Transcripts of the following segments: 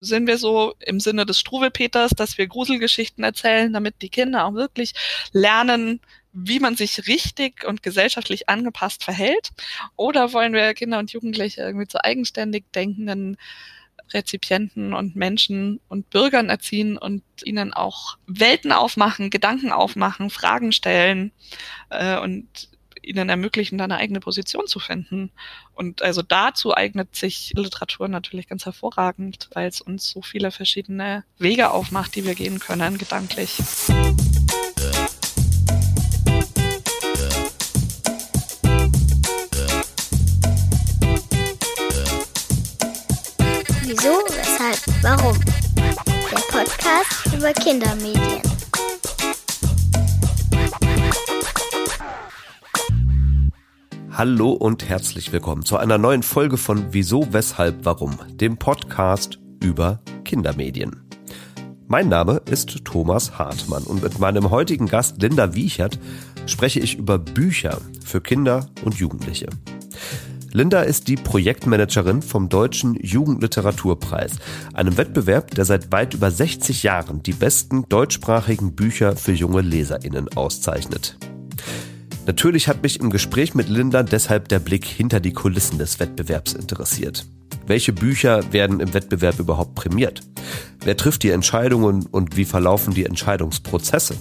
sind wir so im Sinne des Struwelpeters, dass wir Gruselgeschichten erzählen, damit die Kinder auch wirklich lernen, wie man sich richtig und gesellschaftlich angepasst verhält? Oder wollen wir Kinder und Jugendliche irgendwie zu eigenständig denkenden Rezipienten und Menschen und Bürgern erziehen und ihnen auch Welten aufmachen, Gedanken aufmachen, Fragen stellen äh, und ihnen ermöglichen, da eine eigene Position zu finden. Und also dazu eignet sich Literatur natürlich ganz hervorragend, weil es uns so viele verschiedene Wege aufmacht, die wir gehen können, gedanklich. Wieso, weshalb, warum? Der Podcast über Kindermedien. Hallo und herzlich willkommen zu einer neuen Folge von Wieso, weshalb, warum, dem Podcast über Kindermedien. Mein Name ist Thomas Hartmann und mit meinem heutigen Gast Linda Wiechert spreche ich über Bücher für Kinder und Jugendliche. Linda ist die Projektmanagerin vom Deutschen Jugendliteraturpreis, einem Wettbewerb, der seit weit über 60 Jahren die besten deutschsprachigen Bücher für junge Leserinnen auszeichnet. Natürlich hat mich im Gespräch mit Linda deshalb der Blick hinter die Kulissen des Wettbewerbs interessiert. Welche Bücher werden im Wettbewerb überhaupt prämiert? Wer trifft die Entscheidungen und wie verlaufen die Entscheidungsprozesse?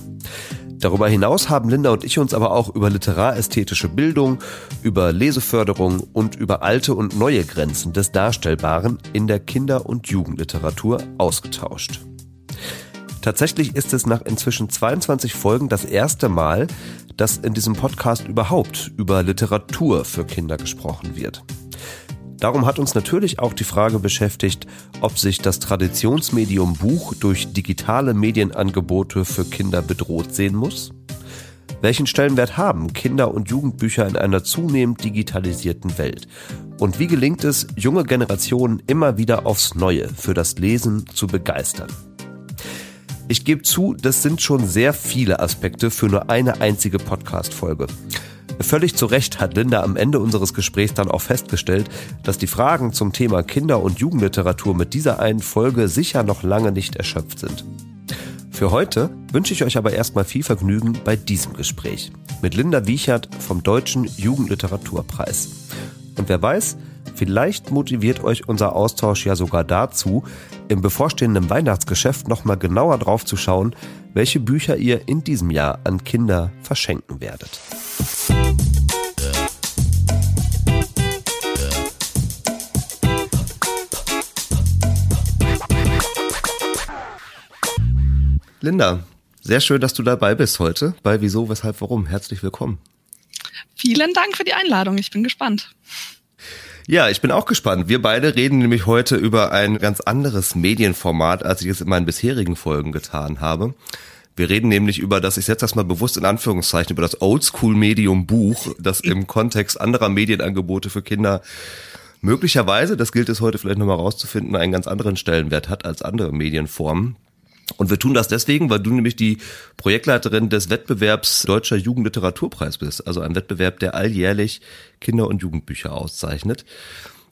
Darüber hinaus haben Linda und ich uns aber auch über literarästhetische Bildung, über Leseförderung und über alte und neue Grenzen des Darstellbaren in der Kinder- und Jugendliteratur ausgetauscht. Tatsächlich ist es nach inzwischen 22 Folgen das erste Mal, dass in diesem Podcast überhaupt über Literatur für Kinder gesprochen wird. Darum hat uns natürlich auch die Frage beschäftigt, ob sich das Traditionsmedium Buch durch digitale Medienangebote für Kinder bedroht sehen muss. Welchen Stellenwert haben Kinder- und Jugendbücher in einer zunehmend digitalisierten Welt? Und wie gelingt es, junge Generationen immer wieder aufs Neue für das Lesen zu begeistern? Ich gebe zu, das sind schon sehr viele Aspekte für nur eine einzige Podcast-Folge. Völlig zu Recht hat Linda am Ende unseres Gesprächs dann auch festgestellt, dass die Fragen zum Thema Kinder- und Jugendliteratur mit dieser einen Folge sicher noch lange nicht erschöpft sind. Für heute wünsche ich euch aber erstmal viel Vergnügen bei diesem Gespräch mit Linda Wiechert vom Deutschen Jugendliteraturpreis. Und wer weiß, vielleicht motiviert euch unser Austausch ja sogar dazu, im bevorstehenden Weihnachtsgeschäft nochmal genauer drauf zu schauen, welche Bücher ihr in diesem Jahr an Kinder verschenken werdet. Linda, sehr schön, dass du dabei bist heute bei Wieso, Weshalb, Warum. Herzlich willkommen. Vielen Dank für die Einladung. Ich bin gespannt. Ja, ich bin auch gespannt. Wir beide reden nämlich heute über ein ganz anderes Medienformat, als ich es in meinen bisherigen Folgen getan habe. Wir reden nämlich über das, ich setze das mal bewusst in Anführungszeichen, über das Oldschool-Medium Buch, das im Kontext anderer Medienangebote für Kinder möglicherweise, das gilt es heute vielleicht nochmal rauszufinden, einen ganz anderen Stellenwert hat als andere Medienformen. Und wir tun das deswegen, weil du nämlich die Projektleiterin des Wettbewerbs Deutscher Jugendliteraturpreis bist, also ein Wettbewerb, der alljährlich Kinder- und Jugendbücher auszeichnet.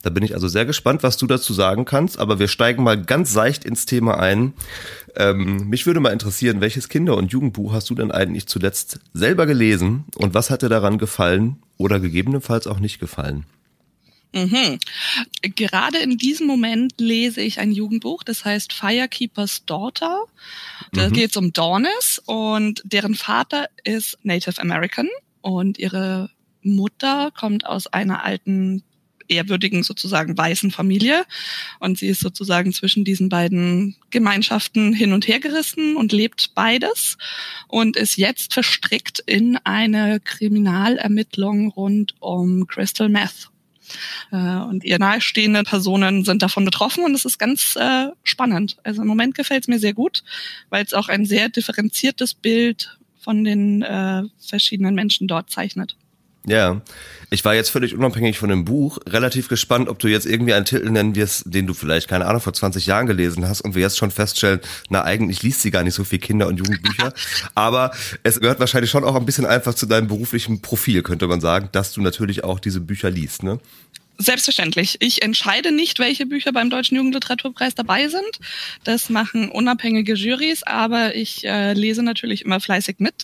Da bin ich also sehr gespannt, was du dazu sagen kannst, aber wir steigen mal ganz seicht ins Thema ein. Ähm, mich würde mal interessieren, welches Kinder- und Jugendbuch hast du denn eigentlich zuletzt selber gelesen und was hat dir daran gefallen oder gegebenenfalls auch nicht gefallen? Mhm. Gerade in diesem Moment lese ich ein Jugendbuch, das heißt Firekeeper's Daughter. Da mhm. geht es um Dornis und deren Vater ist Native American und ihre Mutter kommt aus einer alten ehrwürdigen sozusagen weißen Familie und sie ist sozusagen zwischen diesen beiden Gemeinschaften hin und her gerissen und lebt beides und ist jetzt verstrickt in eine Kriminalermittlung rund um Crystal Meth und ihr nahestehende Personen sind davon betroffen und es ist ganz äh, spannend. Also im Moment gefällt es mir sehr gut, weil es auch ein sehr differenziertes Bild von den äh, verschiedenen Menschen dort zeichnet. Ja, ich war jetzt völlig unabhängig von dem Buch relativ gespannt, ob du jetzt irgendwie einen Titel nennen wirst, den du vielleicht, keine Ahnung, vor 20 Jahren gelesen hast und wir jetzt schon feststellen, na eigentlich liest sie gar nicht so viel Kinder- und Jugendbücher. Aber es gehört wahrscheinlich schon auch ein bisschen einfach zu deinem beruflichen Profil, könnte man sagen, dass du natürlich auch diese Bücher liest, ne? Selbstverständlich. Ich entscheide nicht, welche Bücher beim Deutschen Jugendliteraturpreis dabei sind. Das machen unabhängige Jurys, aber ich äh, lese natürlich immer fleißig mit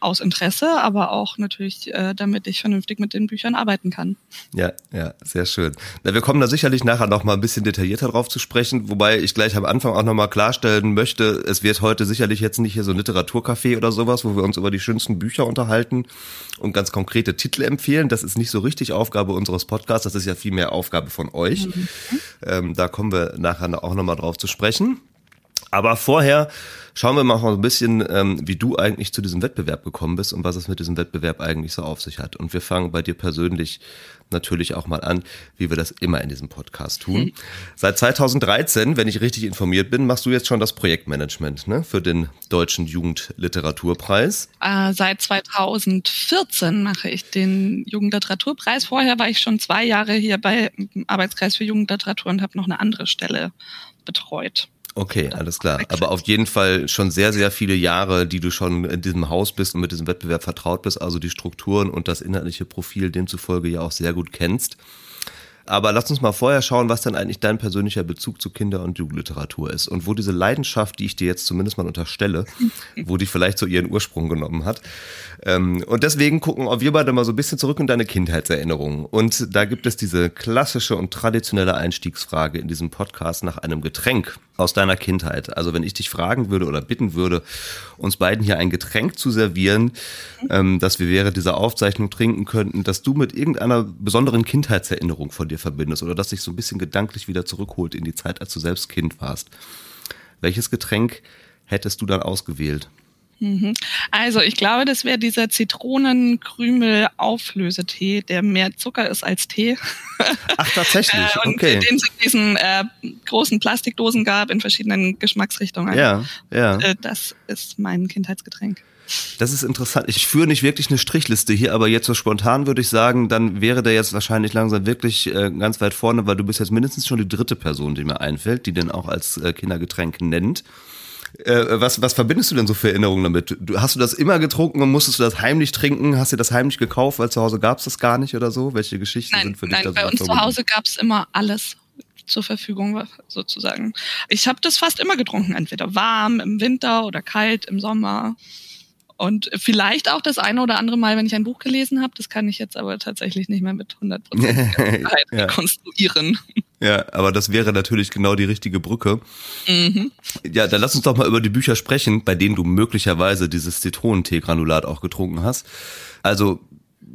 aus Interesse, aber auch natürlich, äh, damit ich vernünftig mit den Büchern arbeiten kann. Ja, ja, sehr schön. Na, wir kommen da sicherlich nachher noch mal ein bisschen detaillierter drauf zu sprechen, wobei ich gleich am Anfang auch noch mal klarstellen möchte, es wird heute sicherlich jetzt nicht hier so ein Literaturcafé oder sowas, wo wir uns über die schönsten Bücher unterhalten und ganz konkrete Titel empfehlen. Das ist nicht so richtig Aufgabe unseres Podcasts, das ist ja viel mehr Aufgabe von euch. Mhm. Ähm, da kommen wir nachher auch noch mal drauf zu sprechen. Aber vorher schauen wir mal ein bisschen, ähm, wie du eigentlich zu diesem Wettbewerb gekommen bist und was es mit diesem Wettbewerb eigentlich so auf sich hat. Und wir fangen bei dir persönlich natürlich auch mal an, wie wir das immer in diesem Podcast tun. Mhm. Seit 2013, wenn ich richtig informiert bin, machst du jetzt schon das Projektmanagement ne, für den Deutschen Jugendliteraturpreis. Äh, seit 2014 mache ich den Jugendliteraturpreis. Vorher war ich schon zwei Jahre hier bei Arbeitskreis für Jugendliteratur und habe noch eine andere Stelle betreut. Okay, alles klar. Aber auf jeden Fall schon sehr, sehr viele Jahre, die du schon in diesem Haus bist und mit diesem Wettbewerb vertraut bist, also die Strukturen und das inhaltliche Profil demzufolge ja auch sehr gut kennst. Aber lass uns mal vorher schauen, was dann eigentlich dein persönlicher Bezug zu Kinder- und Jugendliteratur ist und wo diese Leidenschaft, die ich dir jetzt zumindest mal unterstelle, wo die vielleicht so ihren Ursprung genommen hat. Ähm, und deswegen gucken wir beide mal so ein bisschen zurück in deine Kindheitserinnerungen. Und da gibt es diese klassische und traditionelle Einstiegsfrage in diesem Podcast nach einem Getränk aus deiner Kindheit. Also wenn ich dich fragen würde oder bitten würde, uns beiden hier ein Getränk zu servieren, ähm, das wir während dieser Aufzeichnung trinken könnten, dass du mit irgendeiner besonderen Kindheitserinnerung von dir verbindest oder das dich so ein bisschen gedanklich wieder zurückholt in die Zeit, als du selbst Kind warst. Welches Getränk hättest du dann ausgewählt? Mhm. Also ich glaube, das wäre dieser Zitronenkrümel-Auflösetee, der mehr Zucker ist als Tee. Ach, tatsächlich, äh, und okay. Den es in diesen äh, großen Plastikdosen gab, in verschiedenen Geschmacksrichtungen. Ja, ja. Äh, das ist mein Kindheitsgetränk. Das ist interessant. Ich führe nicht wirklich eine Strichliste hier, aber jetzt so spontan würde ich sagen, dann wäre der jetzt wahrscheinlich langsam wirklich äh, ganz weit vorne, weil du bist jetzt mindestens schon die dritte Person, die mir einfällt, die den auch als äh, Kindergetränk nennt. Äh, was, was verbindest du denn so für Erinnerungen damit? Du, hast du das immer getrunken und musstest du das heimlich trinken? Hast du das heimlich gekauft, weil zu Hause gab es das gar nicht oder so? Welche Geschichten nein, sind für dich nein, da so bei uns zu Hause gab es immer alles zur Verfügung sozusagen. Ich habe das fast immer getrunken, entweder warm im Winter oder kalt im Sommer. Und vielleicht auch das eine oder andere Mal, wenn ich ein Buch gelesen habe, das kann ich jetzt aber tatsächlich nicht mehr mit 100% ja. rekonstruieren. Ja, aber das wäre natürlich genau die richtige Brücke. Mhm. Ja, dann lass uns doch mal über die Bücher sprechen, bei denen du möglicherweise dieses Zitronentee-Granulat auch getrunken hast. Also,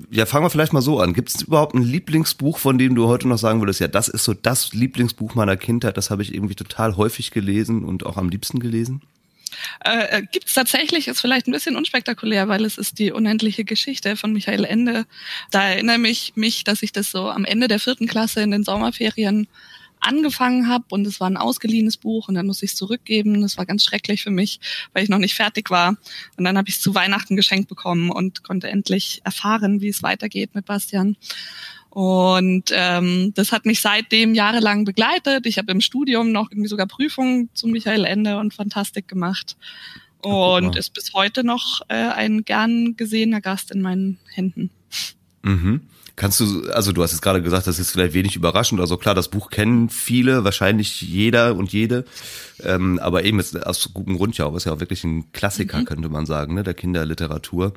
ja, fangen wir vielleicht mal so an. Gibt es überhaupt ein Lieblingsbuch, von dem du heute noch sagen würdest, ja, das ist so das Lieblingsbuch meiner Kindheit, das habe ich irgendwie total häufig gelesen und auch am liebsten gelesen? Äh, äh Gibt es tatsächlich, ist vielleicht ein bisschen unspektakulär, weil es ist die unendliche Geschichte von Michael Ende. Da erinnere ich mich, dass ich das so am Ende der vierten Klasse in den Sommerferien angefangen habe und es war ein ausgeliehenes Buch und dann muss ich es zurückgeben. Das war ganz schrecklich für mich, weil ich noch nicht fertig war. Und dann habe ich es zu Weihnachten geschenkt bekommen und konnte endlich erfahren, wie es weitergeht mit Bastian. Und ähm, das hat mich seitdem jahrelang begleitet. Ich habe im Studium noch irgendwie sogar Prüfungen zu Michael Ende und Fantastik gemacht. Und ist bis heute noch äh, ein gern gesehener Gast in meinen Händen. Mhm. Kannst du, also du hast jetzt gerade gesagt, das ist vielleicht wenig überraschend. Also klar, das Buch kennen viele, wahrscheinlich jeder und jede. Ähm, aber eben ist aus gutem Grund ja auch, ist ja auch wirklich ein Klassiker, mhm. könnte man sagen, ne, der Kinderliteratur.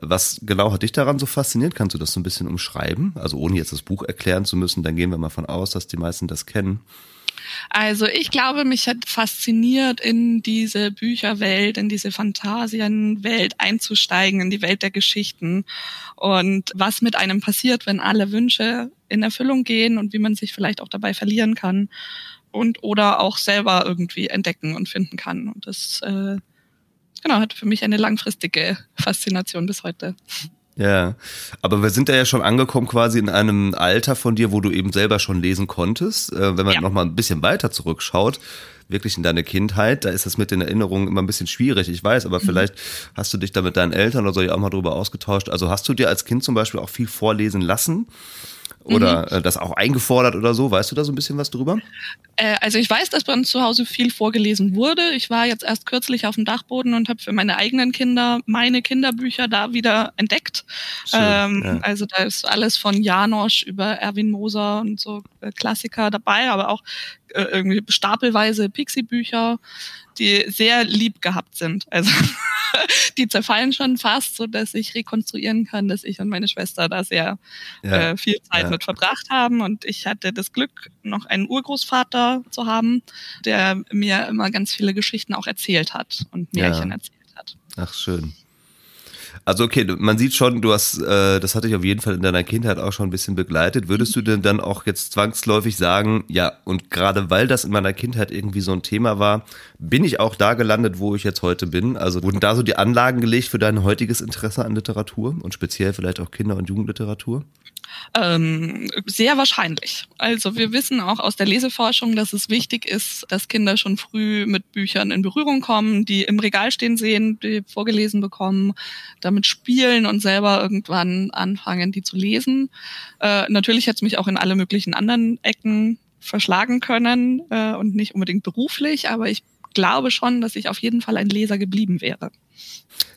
Was genau hat dich daran so fasziniert? Kannst du das so ein bisschen umschreiben? Also ohne jetzt das Buch erklären zu müssen, dann gehen wir mal von aus, dass die meisten das kennen. Also ich glaube, mich hat fasziniert, in diese Bücherwelt, in diese Phantasienwelt einzusteigen, in die Welt der Geschichten und was mit einem passiert, wenn alle Wünsche in Erfüllung gehen und wie man sich vielleicht auch dabei verlieren kann und oder auch selber irgendwie entdecken und finden kann. Und das äh, genau, hat für mich eine langfristige Faszination bis heute. Ja, aber wir sind da ja schon angekommen quasi in einem Alter von dir, wo du eben selber schon lesen konntest. Äh, wenn man ja. noch mal ein bisschen weiter zurückschaut, wirklich in deine Kindheit, da ist das mit den Erinnerungen immer ein bisschen schwierig, ich weiß, aber mhm. vielleicht hast du dich da mit deinen Eltern oder so ja auch mal drüber ausgetauscht. Also hast du dir als Kind zum Beispiel auch viel vorlesen lassen? Oder mhm. das auch eingefordert oder so? Weißt du da so ein bisschen was drüber? Äh, also ich weiß, dass bei uns zu Hause viel vorgelesen wurde. Ich war jetzt erst kürzlich auf dem Dachboden und habe für meine eigenen Kinder meine Kinderbücher da wieder entdeckt. Schön, ähm, ja. Also da ist alles von Janosch über Erwin Moser und so äh, Klassiker dabei, aber auch äh, irgendwie stapelweise Pixie-Bücher, die sehr lieb gehabt sind. Also die zerfallen schon fast, so dass ich rekonstruieren kann, dass ich und meine Schwester da sehr ja, äh, viel Zeit ja. mit verbracht haben. Und ich hatte das Glück, noch einen Urgroßvater zu haben, der mir immer ganz viele Geschichten auch erzählt hat und Märchen ja. erzählt hat. Ach, schön. Also okay, man sieht schon, du hast, äh, das hatte ich auf jeden Fall in deiner Kindheit auch schon ein bisschen begleitet. Würdest du denn dann auch jetzt zwangsläufig sagen, ja, und gerade weil das in meiner Kindheit irgendwie so ein Thema war, bin ich auch da gelandet, wo ich jetzt heute bin? Also wurden da so die Anlagen gelegt für dein heutiges Interesse an Literatur und speziell vielleicht auch Kinder- und Jugendliteratur? Ähm, sehr wahrscheinlich. Also wir wissen auch aus der Leseforschung, dass es wichtig ist, dass Kinder schon früh mit Büchern in Berührung kommen, die im Regal stehen sehen, die vorgelesen bekommen, damit spielen und selber irgendwann anfangen, die zu lesen. Äh, natürlich hätte es mich auch in alle möglichen anderen Ecken verschlagen können äh, und nicht unbedingt beruflich, aber ich glaube schon, dass ich auf jeden Fall ein Leser geblieben wäre.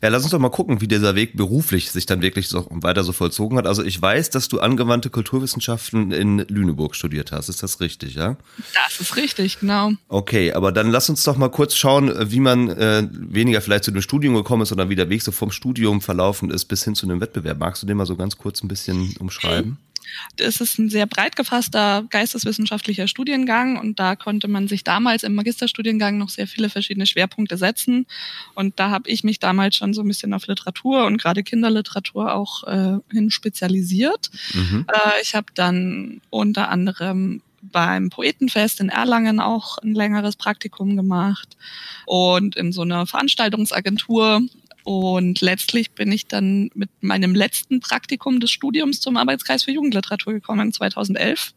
Ja, lass uns doch mal gucken, wie dieser Weg beruflich sich dann wirklich so weiter so vollzogen hat. Also ich weiß, dass du angewandte Kulturwissenschaften in Lüneburg studiert hast. Ist das richtig, ja? Das ist richtig, genau. Okay, aber dann lass uns doch mal kurz schauen, wie man äh, weniger vielleicht zu dem Studium gekommen ist, sondern wie der Weg so vom Studium verlaufen ist bis hin zu einem Wettbewerb. Magst du den mal so ganz kurz ein bisschen umschreiben? Es ist ein sehr breit gefasster geisteswissenschaftlicher Studiengang und da konnte man sich damals im Magisterstudiengang noch sehr viele verschiedene Schwerpunkte setzen. Und da habe ich mich damals schon so ein bisschen auf Literatur und gerade Kinderliteratur auch äh, hin spezialisiert. Mhm. Äh, ich habe dann unter anderem beim Poetenfest in Erlangen auch ein längeres Praktikum gemacht und in so einer Veranstaltungsagentur und letztlich bin ich dann mit meinem letzten Praktikum des Studiums zum Arbeitskreis für Jugendliteratur gekommen 2011.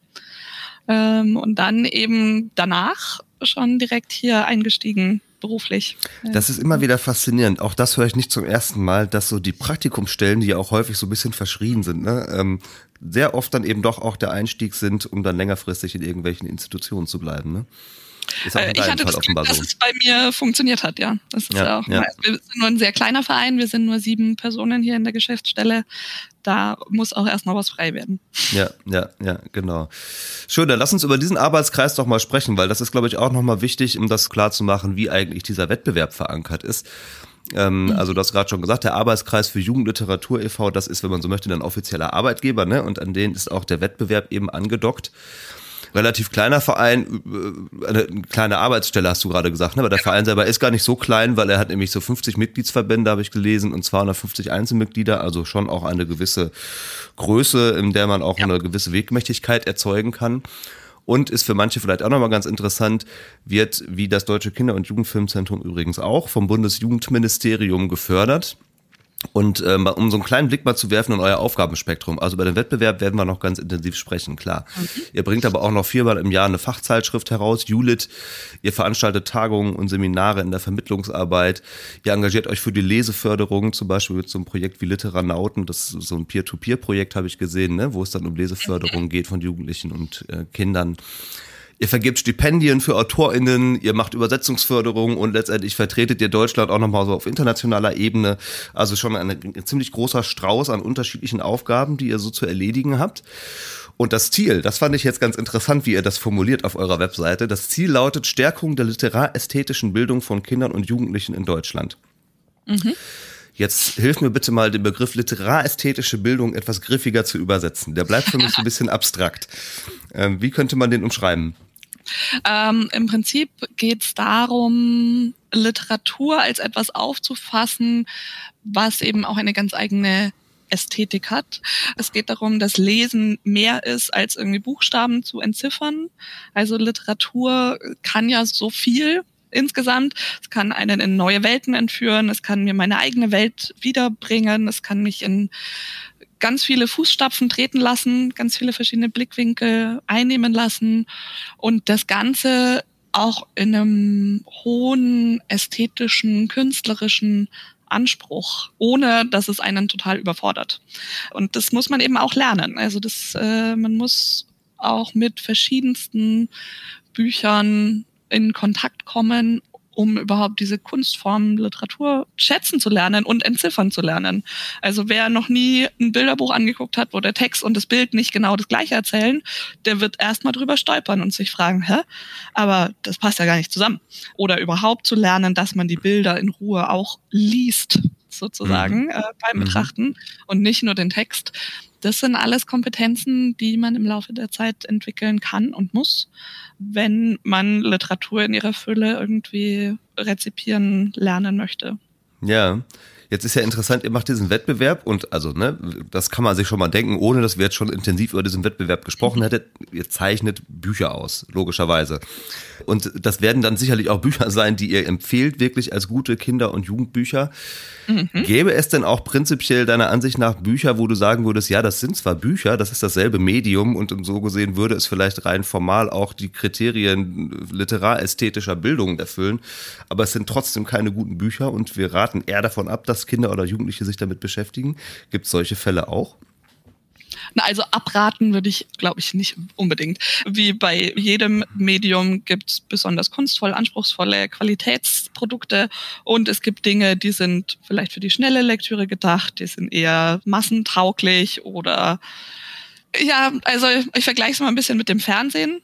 Ähm, und dann eben danach schon direkt hier eingestiegen beruflich. Das ist immer wieder faszinierend. Auch das höre ich nicht zum ersten Mal, dass so die Praktikumsstellen, die ja auch häufig so ein bisschen verschrien sind, ne, ähm, sehr oft dann eben doch auch der Einstieg sind, um dann längerfristig in irgendwelchen Institutionen zu bleiben. Ne? Ist auch äh, ich hatte Fall das Glück, so. dass es bei mir funktioniert hat, ja. Das ist ja, auch ja. Wir sind nur ein sehr kleiner Verein, wir sind nur sieben Personen hier in der Geschäftsstelle. Da muss auch erst noch was frei werden. Ja, ja, ja, genau. Schön, dann lass uns über diesen Arbeitskreis doch mal sprechen, weil das ist, glaube ich, auch nochmal wichtig, um das klar zu machen, wie eigentlich dieser Wettbewerb verankert ist. Ähm, mhm. Also du hast gerade schon gesagt, der Arbeitskreis für Jugendliteratur e.V., das ist, wenn man so möchte, ein offizieller Arbeitgeber, ne? Und an den ist auch der Wettbewerb eben angedockt relativ kleiner Verein, äh, eine kleine Arbeitsstelle hast du gerade gesagt, ne? aber der. Verein selber ist gar nicht so klein, weil er hat nämlich so 50 Mitgliedsverbände, habe ich gelesen, und 250 Einzelmitglieder, also schon auch eine gewisse Größe, in der man auch ja. eine gewisse Wegmächtigkeit erzeugen kann. Und ist für manche vielleicht auch nochmal ganz interessant, wird wie das Deutsche Kinder- und Jugendfilmzentrum übrigens auch vom Bundesjugendministerium gefördert. Und ähm, um so einen kleinen Blick mal zu werfen in euer Aufgabenspektrum. Also bei dem Wettbewerb werden wir noch ganz intensiv sprechen, klar. Mhm. Ihr bringt aber auch noch viermal im Jahr eine Fachzeitschrift heraus, Julit. Ihr veranstaltet Tagungen und Seminare in der Vermittlungsarbeit. Ihr engagiert euch für die Leseförderung, zum Beispiel mit so einem Projekt wie Literanauten. Das ist so ein Peer-to-Peer-Projekt, habe ich gesehen, ne? wo es dann um Leseförderung geht von Jugendlichen und äh, Kindern. Ihr vergebt Stipendien für AutorInnen, ihr macht Übersetzungsförderung und letztendlich vertretet ihr Deutschland auch nochmal so auf internationaler Ebene. Also schon ein, ein ziemlich großer Strauß an unterschiedlichen Aufgaben, die ihr so zu erledigen habt. Und das Ziel, das fand ich jetzt ganz interessant, wie ihr das formuliert auf eurer Webseite. Das Ziel lautet Stärkung der literästetischen Bildung von Kindern und Jugendlichen in Deutschland. Mhm. Jetzt hilf mir bitte mal, den Begriff literästhetische Bildung etwas griffiger zu übersetzen. Der bleibt für mich ein bisschen abstrakt. Ähm, wie könnte man den umschreiben? Ähm, Im Prinzip geht es darum, Literatur als etwas aufzufassen, was eben auch eine ganz eigene Ästhetik hat. Es geht darum, dass Lesen mehr ist, als irgendwie Buchstaben zu entziffern. Also Literatur kann ja so viel insgesamt. Es kann einen in neue Welten entführen. Es kann mir meine eigene Welt wiederbringen. Es kann mich in ganz viele Fußstapfen treten lassen, ganz viele verschiedene Blickwinkel einnehmen lassen und das Ganze auch in einem hohen ästhetischen, künstlerischen Anspruch, ohne dass es einen total überfordert. Und das muss man eben auch lernen. Also das, äh, man muss auch mit verschiedensten Büchern in Kontakt kommen um überhaupt diese Kunstform Literatur schätzen zu lernen und entziffern zu lernen. Also wer noch nie ein Bilderbuch angeguckt hat, wo der Text und das Bild nicht genau das gleiche erzählen, der wird erstmal drüber stolpern und sich fragen, hä? Aber das passt ja gar nicht zusammen. Oder überhaupt zu lernen, dass man die Bilder in Ruhe auch liest, sozusagen, mhm. äh, beim mhm. Betrachten und nicht nur den Text. Das sind alles Kompetenzen, die man im Laufe der Zeit entwickeln kann und muss, wenn man Literatur in ihrer Fülle irgendwie rezipieren lernen möchte. Ja, Jetzt ist ja interessant, ihr macht diesen Wettbewerb und also, ne, das kann man sich schon mal denken, ohne dass wir jetzt schon intensiv über diesen Wettbewerb gesprochen hätten. Ihr zeichnet Bücher aus, logischerweise. Und das werden dann sicherlich auch Bücher sein, die ihr empfehlt, wirklich als gute Kinder- und Jugendbücher. Mhm. Gäbe es denn auch prinzipiell deiner Ansicht nach Bücher, wo du sagen würdest, ja, das sind zwar Bücher, das ist dasselbe Medium und so gesehen würde es vielleicht rein formal auch die Kriterien literästhetischer Bildung erfüllen, aber es sind trotzdem keine guten Bücher und wir raten eher davon ab, dass Kinder oder Jugendliche sich damit beschäftigen. Gibt es solche Fälle auch? Also abraten würde ich, glaube ich, nicht unbedingt. Wie bei jedem Medium gibt es besonders kunstvoll, anspruchsvolle Qualitätsprodukte und es gibt Dinge, die sind vielleicht für die schnelle Lektüre gedacht, die sind eher massentauglich oder ja, also ich vergleiche es mal ein bisschen mit dem Fernsehen.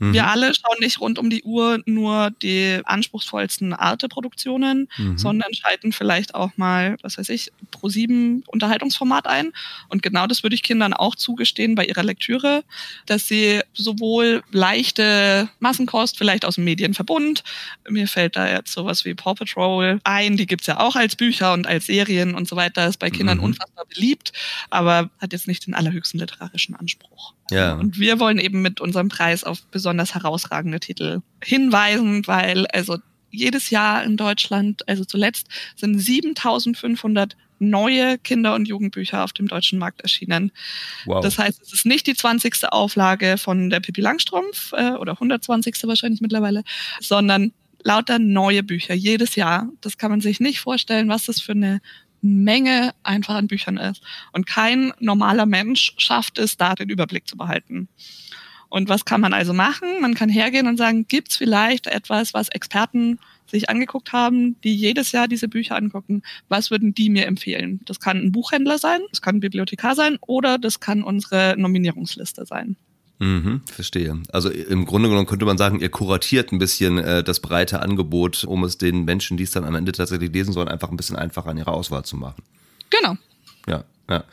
Mhm. Wir alle schauen nicht rund um die Uhr nur die anspruchsvollsten Arte-Produktionen, mhm. sondern schalten vielleicht auch mal, was weiß ich, pro sieben Unterhaltungsformat ein. Und genau das würde ich Kindern auch zugestehen bei ihrer Lektüre, dass sie sowohl leichte Massenkost, vielleicht aus dem Medienverbund, mir fällt da jetzt sowas wie Paw Patrol ein, die gibt's ja auch als Bücher und als Serien und so weiter, ist bei Kindern mhm. unfassbar beliebt, aber hat jetzt nicht den allerhöchsten literarischen Anspruch. Ja. Und wir wollen eben mit unserem Preis auf besonders herausragende Titel hinweisen, weil also jedes Jahr in Deutschland, also zuletzt, sind 7500 neue Kinder- und Jugendbücher auf dem deutschen Markt erschienen. Wow. Das heißt, es ist nicht die 20. Auflage von der Pippi Langstrumpf äh, oder 120. wahrscheinlich mittlerweile, sondern lauter neue Bücher jedes Jahr. Das kann man sich nicht vorstellen, was das für eine Menge einfach an Büchern ist. Und kein normaler Mensch schafft es, da den Überblick zu behalten. Und was kann man also machen? Man kann hergehen und sagen, gibt es vielleicht etwas, was Experten sich angeguckt haben, die jedes Jahr diese Bücher angucken, was würden die mir empfehlen? Das kann ein Buchhändler sein, das kann ein Bibliothekar sein oder das kann unsere Nominierungsliste sein. Mhm, verstehe. Also im Grunde genommen könnte man sagen, ihr kuratiert ein bisschen äh, das breite Angebot, um es den Menschen, die es dann am Ende tatsächlich lesen sollen, einfach ein bisschen einfacher an ihrer Auswahl zu machen. Genau. Ja, ja.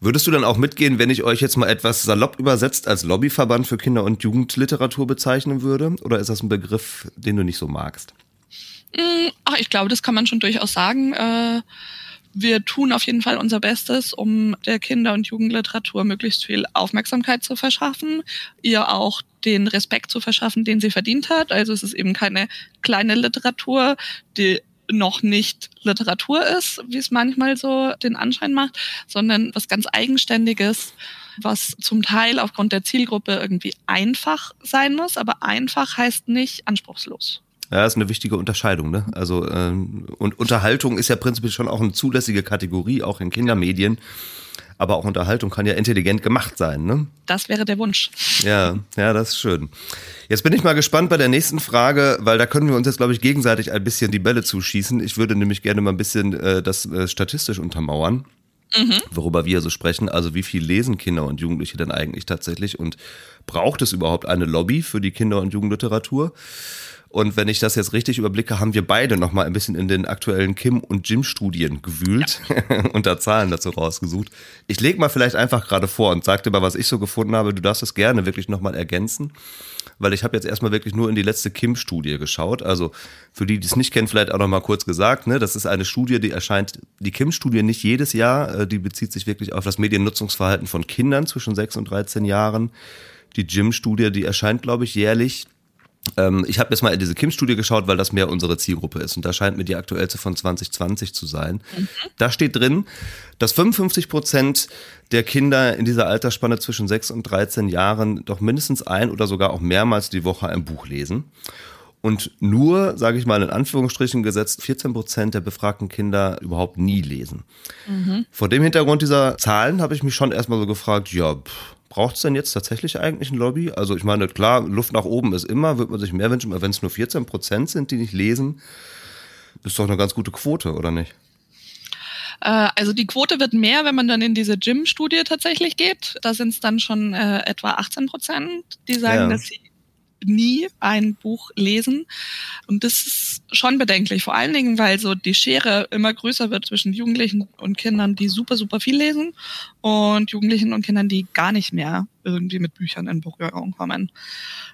Würdest du dann auch mitgehen, wenn ich euch jetzt mal etwas salopp übersetzt als Lobbyverband für Kinder- und Jugendliteratur bezeichnen würde? Oder ist das ein Begriff, den du nicht so magst? Mm, ach, ich glaube, das kann man schon durchaus sagen. Äh wir tun auf jeden Fall unser Bestes, um der Kinder- und Jugendliteratur möglichst viel Aufmerksamkeit zu verschaffen, ihr auch den Respekt zu verschaffen, den sie verdient hat. Also es ist eben keine kleine Literatur, die noch nicht Literatur ist, wie es manchmal so den Anschein macht, sondern was ganz Eigenständiges, was zum Teil aufgrund der Zielgruppe irgendwie einfach sein muss, aber einfach heißt nicht anspruchslos. Ja, ist eine wichtige Unterscheidung. Ne? Also ähm, und Unterhaltung ist ja prinzipiell schon auch eine zulässige Kategorie, auch in Kindermedien. Aber auch Unterhaltung kann ja intelligent gemacht sein. Ne? Das wäre der Wunsch. Ja, ja, das ist schön. Jetzt bin ich mal gespannt bei der nächsten Frage, weil da können wir uns jetzt, glaube ich, gegenseitig ein bisschen die Bälle zuschießen. Ich würde nämlich gerne mal ein bisschen äh, das äh, statistisch untermauern. Mhm. worüber wir so sprechen. Also wie viel lesen Kinder und Jugendliche denn eigentlich tatsächlich und braucht es überhaupt eine Lobby für die Kinder- und Jugendliteratur? Und wenn ich das jetzt richtig überblicke, haben wir beide noch mal ein bisschen in den aktuellen Kim- und Jim-Studien gewühlt ja. und da Zahlen dazu rausgesucht. Ich lege mal vielleicht einfach gerade vor und sag dir mal, was ich so gefunden habe. Du darfst es gerne wirklich noch mal ergänzen, weil ich habe jetzt erstmal wirklich nur in die letzte Kim-Studie geschaut. Also für die, die es nicht kennen, vielleicht auch noch mal kurz gesagt. Ne, das ist eine Studie, die erscheint, die Kim-Studie nicht jedes Jahr. Äh, die bezieht sich wirklich auf das Mediennutzungsverhalten von Kindern zwischen 6 und 13 Jahren. Die Jim-Studie, die erscheint, glaube ich, jährlich ähm, ich habe jetzt mal in diese Kim-Studie geschaut, weil das mehr unsere Zielgruppe ist. Und da scheint mir die aktuellste von 2020 zu sein. Mhm. Da steht drin, dass 55 Prozent der Kinder in dieser Altersspanne zwischen 6 und 13 Jahren doch mindestens ein oder sogar auch mehrmals die Woche ein Buch lesen. und nur, sage ich mal in Anführungsstrichen gesetzt, 14 Prozent der befragten Kinder überhaupt nie lesen. Mhm. Vor dem Hintergrund dieser Zahlen habe ich mich schon erstmal so gefragt, ja, braucht es denn jetzt tatsächlich eigentlich ein Lobby? Also ich meine, klar, Luft nach oben ist immer, wird man sich mehr wünschen, aber wenn es nur 14 Prozent sind, die nicht lesen, ist doch eine ganz gute Quote, oder nicht? Äh, also die Quote wird mehr, wenn man dann in diese Gym-Studie tatsächlich geht. Da sind es dann schon äh, etwa 18 Prozent, die sagen, ja. dass sie nie ein Buch lesen. Und das ist schon bedenklich, vor allen Dingen, weil so die Schere immer größer wird zwischen Jugendlichen und Kindern, die super, super viel lesen und Jugendlichen und Kindern, die gar nicht mehr irgendwie mit Büchern in Berührung kommen.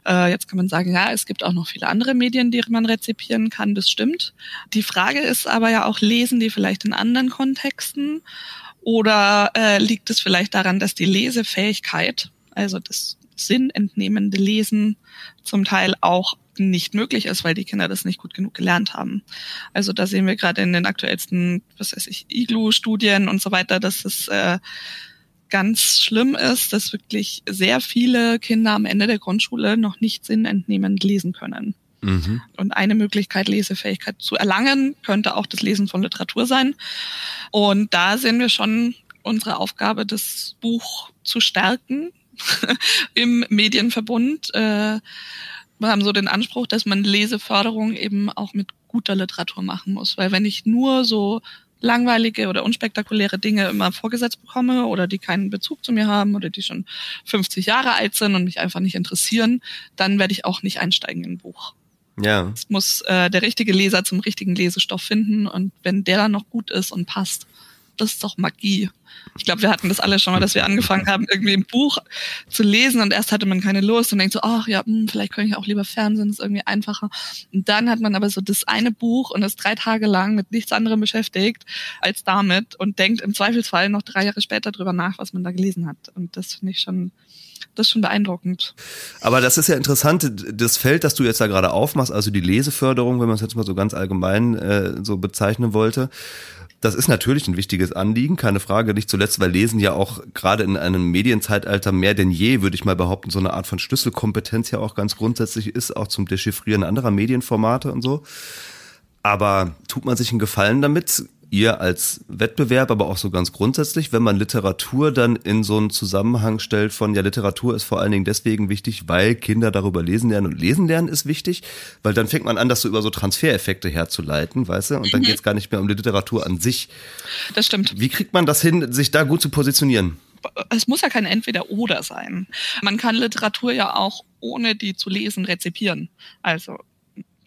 Äh, jetzt kann man sagen, ja, es gibt auch noch viele andere Medien, die man rezipieren kann, das stimmt. Die Frage ist aber ja auch, lesen die vielleicht in anderen Kontexten oder äh, liegt es vielleicht daran, dass die Lesefähigkeit, also das sinnentnehmende Lesen zum Teil auch nicht möglich ist, weil die Kinder das nicht gut genug gelernt haben. Also da sehen wir gerade in den aktuellsten, was weiß ich, Iglu-Studien und so weiter, dass es äh, ganz schlimm ist, dass wirklich sehr viele Kinder am Ende der Grundschule noch nicht sinnentnehmend lesen können. Mhm. Und eine Möglichkeit, Lesefähigkeit zu erlangen, könnte auch das Lesen von Literatur sein. Und da sehen wir schon unsere Aufgabe, das Buch zu stärken im Medienverbund. Äh, wir haben so den Anspruch, dass man Leseförderung eben auch mit guter Literatur machen muss. Weil wenn ich nur so langweilige oder unspektakuläre Dinge immer vorgesetzt bekomme oder die keinen Bezug zu mir haben oder die schon 50 Jahre alt sind und mich einfach nicht interessieren, dann werde ich auch nicht einsteigen in ein Buch. Ja. Es muss äh, der richtige Leser zum richtigen Lesestoff finden und wenn der dann noch gut ist und passt, das ist doch Magie. Ich glaube, wir hatten das alle schon mal, dass wir angefangen haben, irgendwie ein Buch zu lesen und erst hatte man keine Lust und denkt so, ach ja, mh, hm, vielleicht könnte ich auch lieber Fernsehen, ist irgendwie einfacher. Und dann hat man aber so das eine Buch und ist drei Tage lang mit nichts anderem beschäftigt als damit und denkt im Zweifelsfall noch drei Jahre später drüber nach, was man da gelesen hat. Und das finde ich schon das ist schon beeindruckend. Aber das ist ja interessant, das Feld, das du jetzt da gerade aufmachst, also die Leseförderung, wenn man es jetzt mal so ganz allgemein äh, so bezeichnen wollte. Das ist natürlich ein wichtiges Anliegen, keine Frage. Nicht zuletzt, weil Lesen ja auch gerade in einem Medienzeitalter mehr denn je, würde ich mal behaupten, so eine Art von Schlüsselkompetenz ja auch ganz grundsätzlich ist, auch zum Dechiffrieren anderer Medienformate und so. Aber tut man sich einen Gefallen damit, ihr als Wettbewerb, aber auch so ganz grundsätzlich, wenn man Literatur dann in so einen Zusammenhang stellt von, ja, Literatur ist vor allen Dingen deswegen wichtig, weil Kinder darüber lesen lernen und lesen lernen ist wichtig, weil dann fängt man an, das so über so Transfereffekte herzuleiten, weißt du, und dann mhm. geht es gar nicht mehr um die Literatur an sich. Das stimmt. Wie kriegt man das hin, sich da gut zu positionieren? es muss ja kein Entweder-Oder sein. Man kann Literatur ja auch ohne die zu lesen rezipieren. Also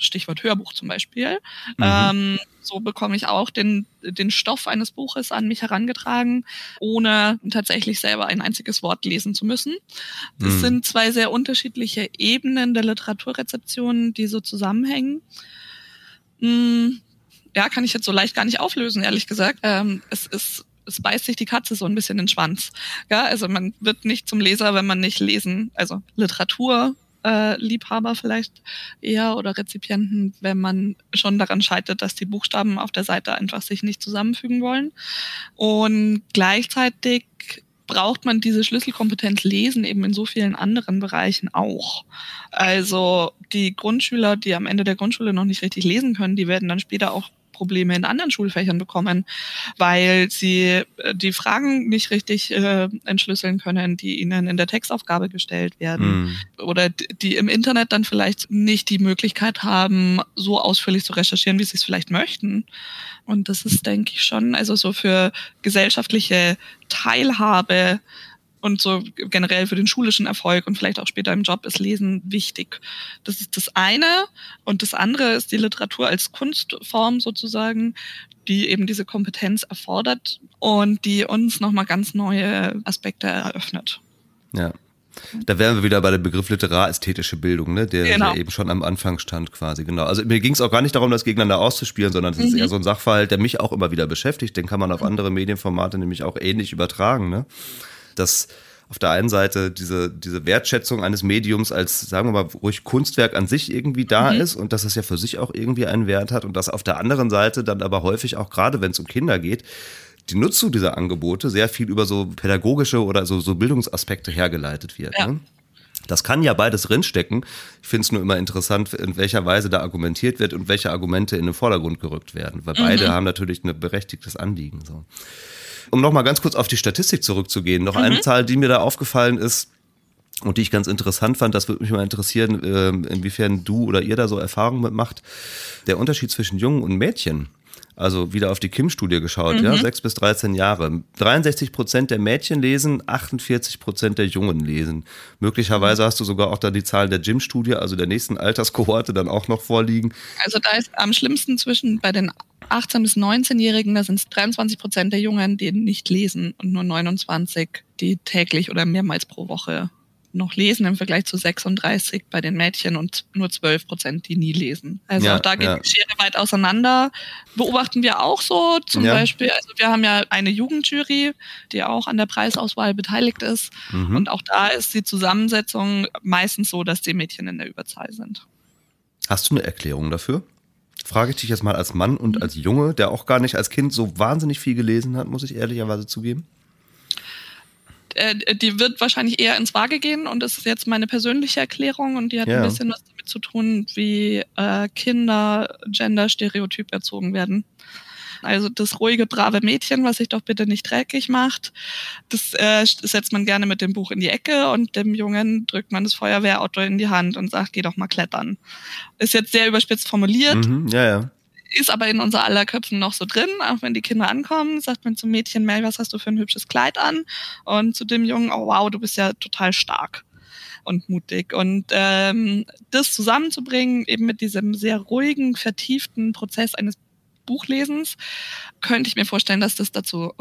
Stichwort Hörbuch zum Beispiel. Mhm. Ähm, so bekomme ich auch den, den Stoff eines Buches an mich herangetragen, ohne tatsächlich selber ein einziges Wort lesen zu müssen. Das mhm. sind zwei sehr unterschiedliche Ebenen der Literaturrezeption, die so zusammenhängen. Mhm. Ja, kann ich jetzt so leicht gar nicht auflösen, ehrlich gesagt. Ähm, es ist es beißt sich die Katze so ein bisschen in den Schwanz. Ja, also man wird nicht zum Leser, wenn man nicht lesen, also Literatur äh, Liebhaber vielleicht eher oder Rezipienten, wenn man schon daran scheitert, dass die Buchstaben auf der Seite einfach sich nicht zusammenfügen wollen. Und gleichzeitig braucht man diese Schlüsselkompetenz Lesen eben in so vielen anderen Bereichen auch. Also die Grundschüler, die am Ende der Grundschule noch nicht richtig lesen können, die werden dann später auch Probleme in anderen Schulfächern bekommen, weil sie äh, die Fragen nicht richtig äh, entschlüsseln können, die ihnen in der Textaufgabe gestellt werden. Mhm. Oder die im Internet dann vielleicht nicht die Möglichkeit haben, so ausführlich zu recherchieren, wie sie es vielleicht möchten. Und das ist, denke ich, schon, also so für gesellschaftliche Teilhabe und so generell für den schulischen Erfolg und vielleicht auch später im Job ist Lesen wichtig. Das ist das eine. Und das andere ist die Literatur als Kunstform sozusagen, die eben diese Kompetenz erfordert und die uns nochmal ganz neue Aspekte eröffnet. Ja. Da wären wir wieder bei dem Begriff literarästhetische Bildung, ne? der, genau. eben schon am Anfang stand quasi, genau. Also mir ging es auch gar nicht darum, das gegeneinander auszuspielen, sondern es mhm. ist eher so ein Sachverhalt, der mich auch immer wieder beschäftigt. Den kann man auf andere Medienformate nämlich auch ähnlich übertragen. Ne? Dass auf der einen Seite diese, diese Wertschätzung eines Mediums als, sagen wir mal, ruhig Kunstwerk an sich irgendwie da mhm. ist und dass es ja für sich auch irgendwie einen Wert hat und dass auf der anderen Seite dann aber häufig auch gerade, wenn es um Kinder geht, die Nutzung dieser Angebote sehr viel über so pädagogische oder so, so Bildungsaspekte hergeleitet wird. Ja. Ne? Das kann ja beides drinstecken. Ich finde es nur immer interessant, in welcher Weise da argumentiert wird und welche Argumente in den Vordergrund gerückt werden, weil mhm. beide haben natürlich ein berechtigtes Anliegen. So. Um nochmal ganz kurz auf die Statistik zurückzugehen, noch mhm. eine Zahl, die mir da aufgefallen ist, und die ich ganz interessant fand, das würde mich mal interessieren, ähm, inwiefern du oder ihr da so Erfahrungen mitmacht. Der Unterschied zwischen Jungen und Mädchen also wieder auf die Kim-Studie geschaut, mhm. ja, 6 bis 13 Jahre. 63 Prozent der Mädchen lesen, 48 Prozent der Jungen lesen. Möglicherweise hast du sogar auch da die Zahlen der Gym-Studie, also der nächsten Alterskohorte, dann auch noch vorliegen. Also da ist am schlimmsten zwischen bei den 18- bis 19-Jährigen, da sind es 23 Prozent der Jungen, die nicht lesen und nur 29, die täglich oder mehrmals pro Woche noch lesen im Vergleich zu 36 bei den Mädchen und nur 12 Prozent, die nie lesen. Also ja, auch da geht ja. die Schere weit auseinander. Beobachten wir auch so, zum ja. Beispiel, also wir haben ja eine Jugendjury, die auch an der Preisauswahl beteiligt ist. Mhm. Und auch da ist die Zusammensetzung meistens so, dass die Mädchen in der Überzahl sind. Hast du eine Erklärung dafür? Frage ich dich jetzt mal als Mann und mhm. als Junge, der auch gar nicht als Kind so wahnsinnig viel gelesen hat, muss ich ehrlicherweise zugeben äh, die wird wahrscheinlich eher ins Waage gehen und das ist jetzt meine persönliche Erklärung und die hat ja. ein bisschen was damit zu tun, wie äh, Kinder genderstereotyp erzogen werden. Also das ruhige, brave Mädchen, was sich doch bitte nicht dreckig macht, das äh, setzt man gerne mit dem Buch in die Ecke und dem Jungen drückt man das Feuerwehrauto in die Hand und sagt, geh doch mal klettern. Ist jetzt sehr überspitzt formuliert. Mhm, ja, ja ist aber in unser aller Köpfen noch so drin. Auch wenn die Kinder ankommen, sagt man zum Mädchen, Mel, was hast du für ein hübsches Kleid an? Und zu dem Jungen, oh wow, du bist ja total stark und mutig. Und ähm, das zusammenzubringen, eben mit diesem sehr ruhigen, vertieften Prozess eines Buchlesens, könnte ich mir vorstellen, dass das dazu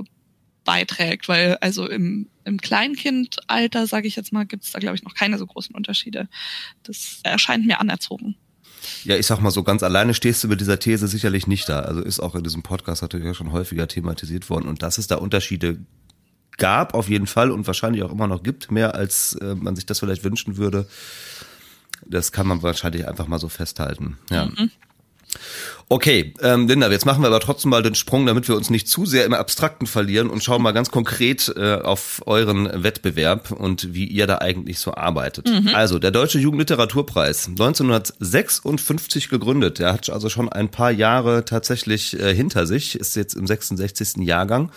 beiträgt, weil also im, im Kleinkindalter, sage ich jetzt mal, gibt es da, glaube ich, noch keine so großen Unterschiede. Das erscheint mir anerzogen. Ja, ich sag mal so, ganz alleine stehst du mit dieser These sicherlich nicht da. Also ist auch in diesem Podcast natürlich ja schon häufiger thematisiert worden. Und dass es da Unterschiede gab, auf jeden Fall und wahrscheinlich auch immer noch gibt, mehr als äh, man sich das vielleicht wünschen würde, das kann man wahrscheinlich einfach mal so festhalten. Ja. Mhm. Okay, ähm, Linda, jetzt machen wir aber trotzdem mal den Sprung, damit wir uns nicht zu sehr im Abstrakten verlieren und schauen mal ganz konkret äh, auf euren Wettbewerb und wie ihr da eigentlich so arbeitet. Mhm. Also, der Deutsche Jugendliteraturpreis, 1956 gegründet. Der hat also schon ein paar Jahre tatsächlich äh, hinter sich, ist jetzt im 66. Jahrgang.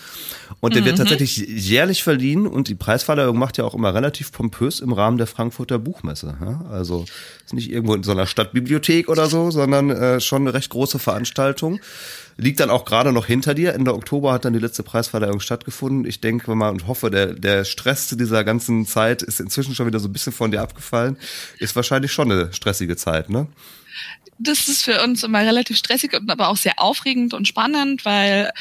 Und der mhm. wird tatsächlich jährlich verliehen und die Preisverleihung macht ja auch immer relativ pompös im Rahmen der Frankfurter Buchmesse. Ja? Also ist nicht irgendwo in so einer Stadtbibliothek oder so, sondern äh, schon eine recht große Veranstaltung. Liegt dann auch gerade noch hinter dir. Ende Oktober hat dann die letzte Preisverleihung stattgefunden. Ich denke mal und hoffe, der, der Stress zu dieser ganzen Zeit ist inzwischen schon wieder so ein bisschen von dir abgefallen. Ist wahrscheinlich schon eine stressige Zeit, ne? Das ist für uns immer relativ stressig, aber auch sehr aufregend und spannend, weil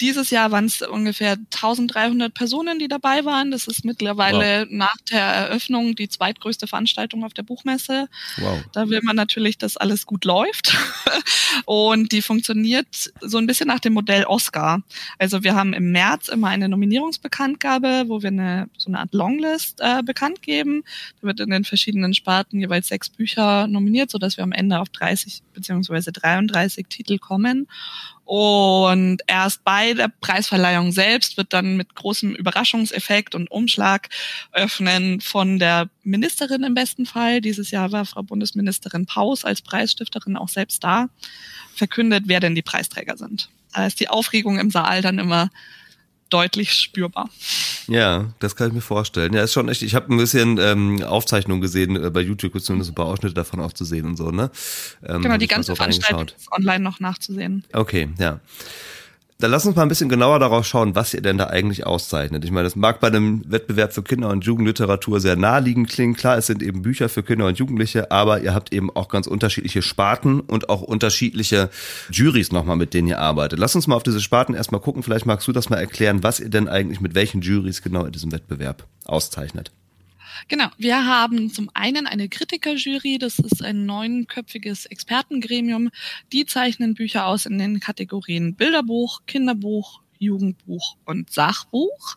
dieses Jahr waren es ungefähr 1300 Personen, die dabei waren. Das ist mittlerweile wow. nach der Eröffnung die zweitgrößte Veranstaltung auf der Buchmesse. Wow. Da will man natürlich, dass alles gut läuft. Und die funktioniert so ein bisschen nach dem Modell Oscar. Also wir haben im März immer eine Nominierungsbekanntgabe, wo wir eine, so eine Art Longlist äh, bekannt geben. Da wird in den verschiedenen Sparten jeweils sechs Bücher nominiert, sodass wir am Ende auf 30 beziehungsweise 33 Titel kommen. Und erst bei der Preisverleihung selbst wird dann mit großem Überraschungseffekt und Umschlag öffnen von der Ministerin im besten Fall. Dieses Jahr war Frau Bundesministerin Paus als Preisstifterin auch selbst da, verkündet, wer denn die Preisträger sind. Da ist die Aufregung im Saal dann immer deutlich spürbar. Ja, das kann ich mir vorstellen. Ja, ist schon echt. Ich habe ein bisschen ähm, Aufzeichnungen gesehen äh, bei YouTube, zumindest ein paar Ausschnitte davon auch zu sehen und so. Ne? Ähm, genau, die ganze Veranstaltung ist online noch nachzusehen. Okay, ja. Dann lass uns mal ein bisschen genauer darauf schauen, was ihr denn da eigentlich auszeichnet. Ich meine, das mag bei einem Wettbewerb für Kinder- und Jugendliteratur sehr naheliegend klingen. Klar, es sind eben Bücher für Kinder und Jugendliche, aber ihr habt eben auch ganz unterschiedliche Sparten und auch unterschiedliche Juries nochmal, mit denen ihr arbeitet. Lass uns mal auf diese Sparten erstmal gucken. Vielleicht magst du das mal erklären, was ihr denn eigentlich mit welchen Juries genau in diesem Wettbewerb auszeichnet. Genau, wir haben zum einen eine Kritikerjury, das ist ein neunköpfiges Expertengremium. Die zeichnen Bücher aus in den Kategorien Bilderbuch, Kinderbuch, Jugendbuch und Sachbuch.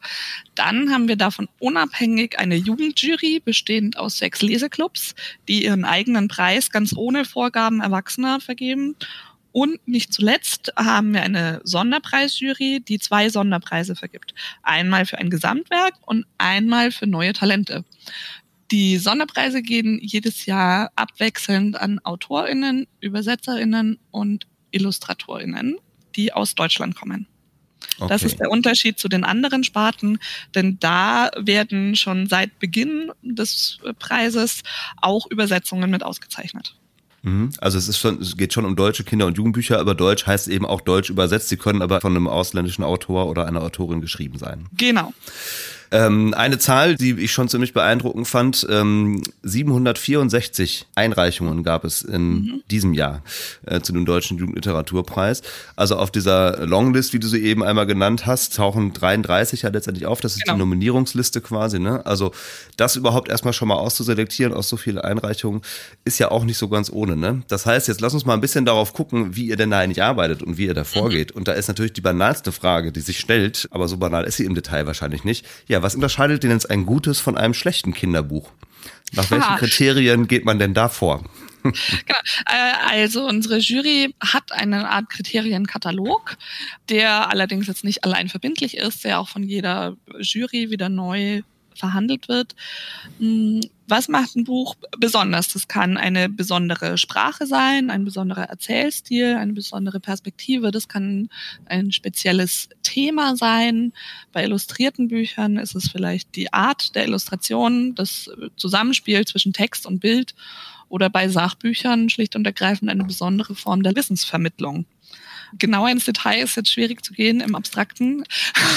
Dann haben wir davon unabhängig eine Jugendjury, bestehend aus sechs Leseclubs, die ihren eigenen Preis ganz ohne Vorgaben Erwachsener vergeben. Und nicht zuletzt haben wir eine Sonderpreisjury, die zwei Sonderpreise vergibt. Einmal für ein Gesamtwerk und einmal für neue Talente. Die Sonderpreise gehen jedes Jahr abwechselnd an AutorInnen, ÜbersetzerInnen und IllustratorInnen, die aus Deutschland kommen. Okay. Das ist der Unterschied zu den anderen Sparten, denn da werden schon seit Beginn des Preises auch Übersetzungen mit ausgezeichnet. Mhm. Also es ist schon, es geht schon um deutsche Kinder- und Jugendbücher, aber Deutsch heißt eben auch Deutsch übersetzt. Sie können aber von einem ausländischen Autor oder einer Autorin geschrieben sein. Genau. Ähm, eine Zahl, die ich schon ziemlich beeindruckend fand, ähm, 764 Einreichungen gab es in mhm. diesem Jahr äh, zu dem Deutschen Jugendliteraturpreis. Also auf dieser Longlist, wie du sie eben einmal genannt hast, tauchen 33 ja letztendlich auf. Das ist genau. die Nominierungsliste quasi. Ne? Also das überhaupt erstmal schon mal auszuselektieren aus so vielen Einreichungen, ist ja auch nicht so ganz ohne. Ne? Das heißt, jetzt lass uns mal ein bisschen darauf gucken, wie ihr denn da eigentlich arbeitet und wie ihr da vorgeht. Mhm. Und da ist natürlich die banalste Frage, die sich stellt, aber so banal ist sie im Detail wahrscheinlich nicht. Ja, was unterscheidet denn jetzt ein gutes von einem schlechten Kinderbuch? Nach welchen Kriterien geht man denn da vor? genau. Äh, also unsere Jury hat eine Art Kriterienkatalog, der allerdings jetzt nicht allein verbindlich ist, der auch von jeder Jury wieder neu verhandelt wird. Hm, was macht ein Buch besonders? Das kann eine besondere Sprache sein, ein besonderer Erzählstil, eine besondere Perspektive. Das kann ein spezielles Thema sein. Bei illustrierten Büchern ist es vielleicht die Art der Illustration, das Zusammenspiel zwischen Text und Bild oder bei Sachbüchern schlicht und ergreifend eine besondere Form der Wissensvermittlung genauer ins Detail ist jetzt schwierig zu gehen im Abstrakten.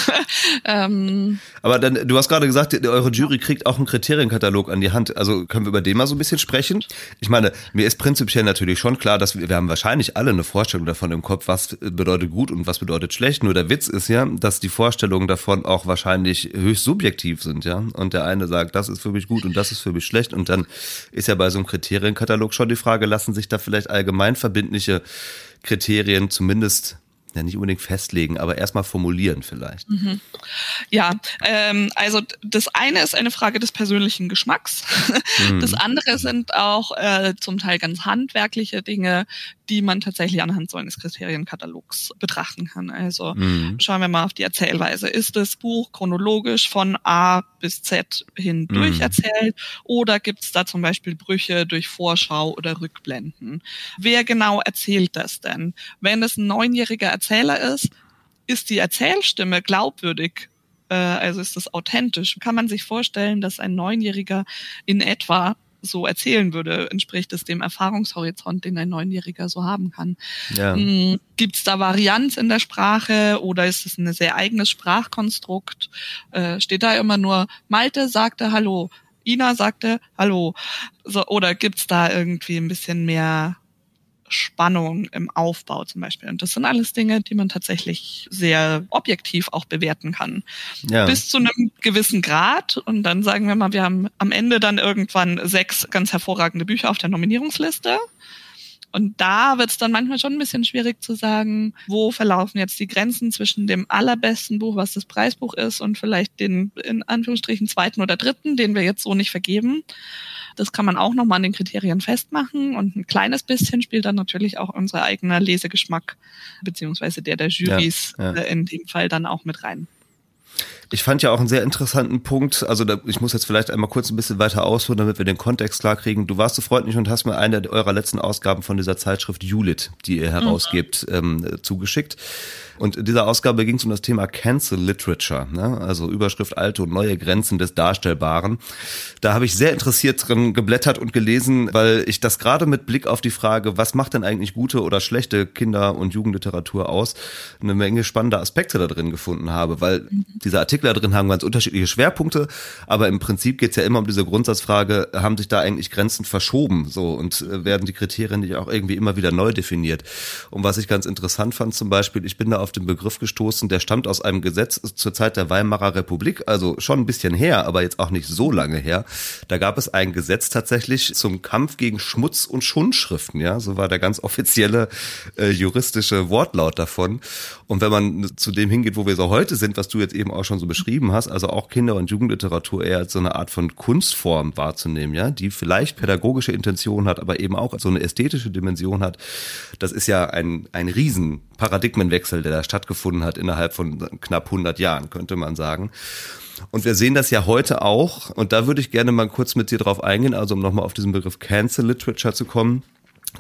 ähm, Aber dann, du hast gerade gesagt, eure Jury kriegt auch einen Kriterienkatalog an die Hand. Also können wir über den mal so ein bisschen sprechen? Ich meine, mir ist prinzipiell natürlich schon klar, dass wir, wir haben wahrscheinlich alle eine Vorstellung davon im Kopf, was bedeutet gut und was bedeutet schlecht. Nur der Witz ist ja, dass die Vorstellungen davon auch wahrscheinlich höchst subjektiv sind, ja. Und der eine sagt, das ist für mich gut und das ist für mich schlecht. Und dann ist ja bei so einem Kriterienkatalog schon die Frage, lassen sich da vielleicht allgemein verbindliche Kriterien zumindest ja nicht unbedingt festlegen, aber erstmal formulieren vielleicht. Mhm. Ja, ähm, also das eine ist eine Frage des persönlichen Geschmacks. Mhm. Das andere sind auch äh, zum Teil ganz handwerkliche Dinge, die man tatsächlich anhand so eines Kriterienkatalogs betrachten kann. Also mhm. schauen wir mal auf die Erzählweise. Ist das Buch chronologisch von A bis Z hin mhm. durcherzählt oder gibt es da zum Beispiel Brüche durch Vorschau oder Rückblenden? Wer genau erzählt das denn? Wenn es ein neunjähriger Erzähler ist, ist die Erzählstimme glaubwürdig äh, also ist das authentisch. Kann man sich vorstellen, dass ein Neunjähriger in etwa so erzählen würde, entspricht es dem Erfahrungshorizont, den ein Neunjähriger so haben kann. Ja. Hm, Gibt es da Varianz in der Sprache oder ist es ein sehr eigenes Sprachkonstrukt? Äh, steht da immer nur, Malte sagte Hallo, Ina sagte Hallo. So, oder gibt es da irgendwie ein bisschen mehr Spannung im Aufbau zum Beispiel. Und das sind alles Dinge, die man tatsächlich sehr objektiv auch bewerten kann. Ja. Bis zu einem gewissen Grad. Und dann sagen wir mal, wir haben am Ende dann irgendwann sechs ganz hervorragende Bücher auf der Nominierungsliste. Und da wird es dann manchmal schon ein bisschen schwierig zu sagen, wo verlaufen jetzt die Grenzen zwischen dem allerbesten Buch, was das Preisbuch ist, und vielleicht den in Anführungsstrichen zweiten oder dritten, den wir jetzt so nicht vergeben. Das kann man auch nochmal an den Kriterien festmachen und ein kleines bisschen spielt dann natürlich auch unser eigener Lesegeschmack beziehungsweise der der Jurys ja, ja. Äh, in dem Fall dann auch mit rein. Ich fand ja auch einen sehr interessanten Punkt, also da, ich muss jetzt vielleicht einmal kurz ein bisschen weiter ausholen, damit wir den Kontext klar kriegen. Du warst so freundlich und hast mir eine eurer letzten Ausgaben von dieser Zeitschrift Julit, die ihr herausgebt, mhm. ähm, zugeschickt. Und in dieser Ausgabe ging es um das Thema Cancel Literature, ne? also Überschrift alte und neue Grenzen des Darstellbaren. Da habe ich sehr interessiert drin geblättert und gelesen, weil ich das gerade mit Blick auf die Frage, was macht denn eigentlich gute oder schlechte Kinder- und Jugendliteratur aus, eine Menge spannender Aspekte da drin gefunden habe, weil diese Artikel da drin haben ganz unterschiedliche Schwerpunkte, aber im Prinzip geht es ja immer um diese Grundsatzfrage, haben sich da eigentlich Grenzen verschoben so und äh, werden die Kriterien nicht auch irgendwie immer wieder neu definiert. Und was ich ganz interessant fand zum Beispiel, ich bin da auf den Begriff gestoßen, der stammt aus einem Gesetz zur Zeit der Weimarer Republik, also schon ein bisschen her, aber jetzt auch nicht so lange her. Da gab es ein Gesetz tatsächlich zum Kampf gegen Schmutz und Schundschriften, ja, so war der ganz offizielle äh, juristische Wortlaut davon. Und wenn man zu dem hingeht, wo wir so heute sind, was du jetzt eben auch schon so beschrieben hast, also auch Kinder- und Jugendliteratur eher als so eine Art von Kunstform wahrzunehmen, ja, die vielleicht pädagogische Intention hat, aber eben auch so eine ästhetische Dimension hat. Das ist ja ein, ein riesen Paradigmenwechsel, der da stattgefunden hat innerhalb von knapp 100 Jahren, könnte man sagen. Und wir sehen das ja heute auch, und da würde ich gerne mal kurz mit dir drauf eingehen, also um nochmal auf diesen Begriff Cancel Literature zu kommen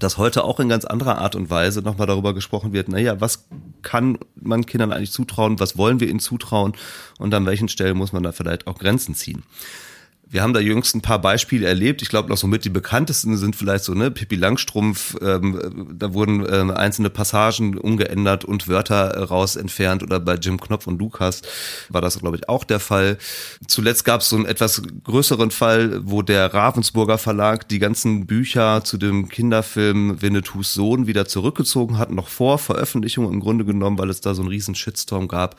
dass heute auch in ganz anderer Art und Weise nochmal darüber gesprochen wird, naja, was kann man Kindern eigentlich zutrauen, was wollen wir ihnen zutrauen und an welchen Stellen muss man da vielleicht auch Grenzen ziehen. Wir haben da jüngst ein paar Beispiele erlebt. Ich glaube, noch so mit die bekanntesten sind vielleicht so, ne, Pippi Langstrumpf, ähm, da wurden ähm, einzelne Passagen umgeändert und Wörter äh, raus entfernt oder bei Jim Knopf und Lukas war das, glaube ich, auch der Fall. Zuletzt gab es so einen etwas größeren Fall, wo der Ravensburger Verlag die ganzen Bücher zu dem Kinderfilm Winnetous Sohn wieder zurückgezogen hat, noch vor Veröffentlichung im Grunde genommen, weil es da so einen riesen Shitstorm gab.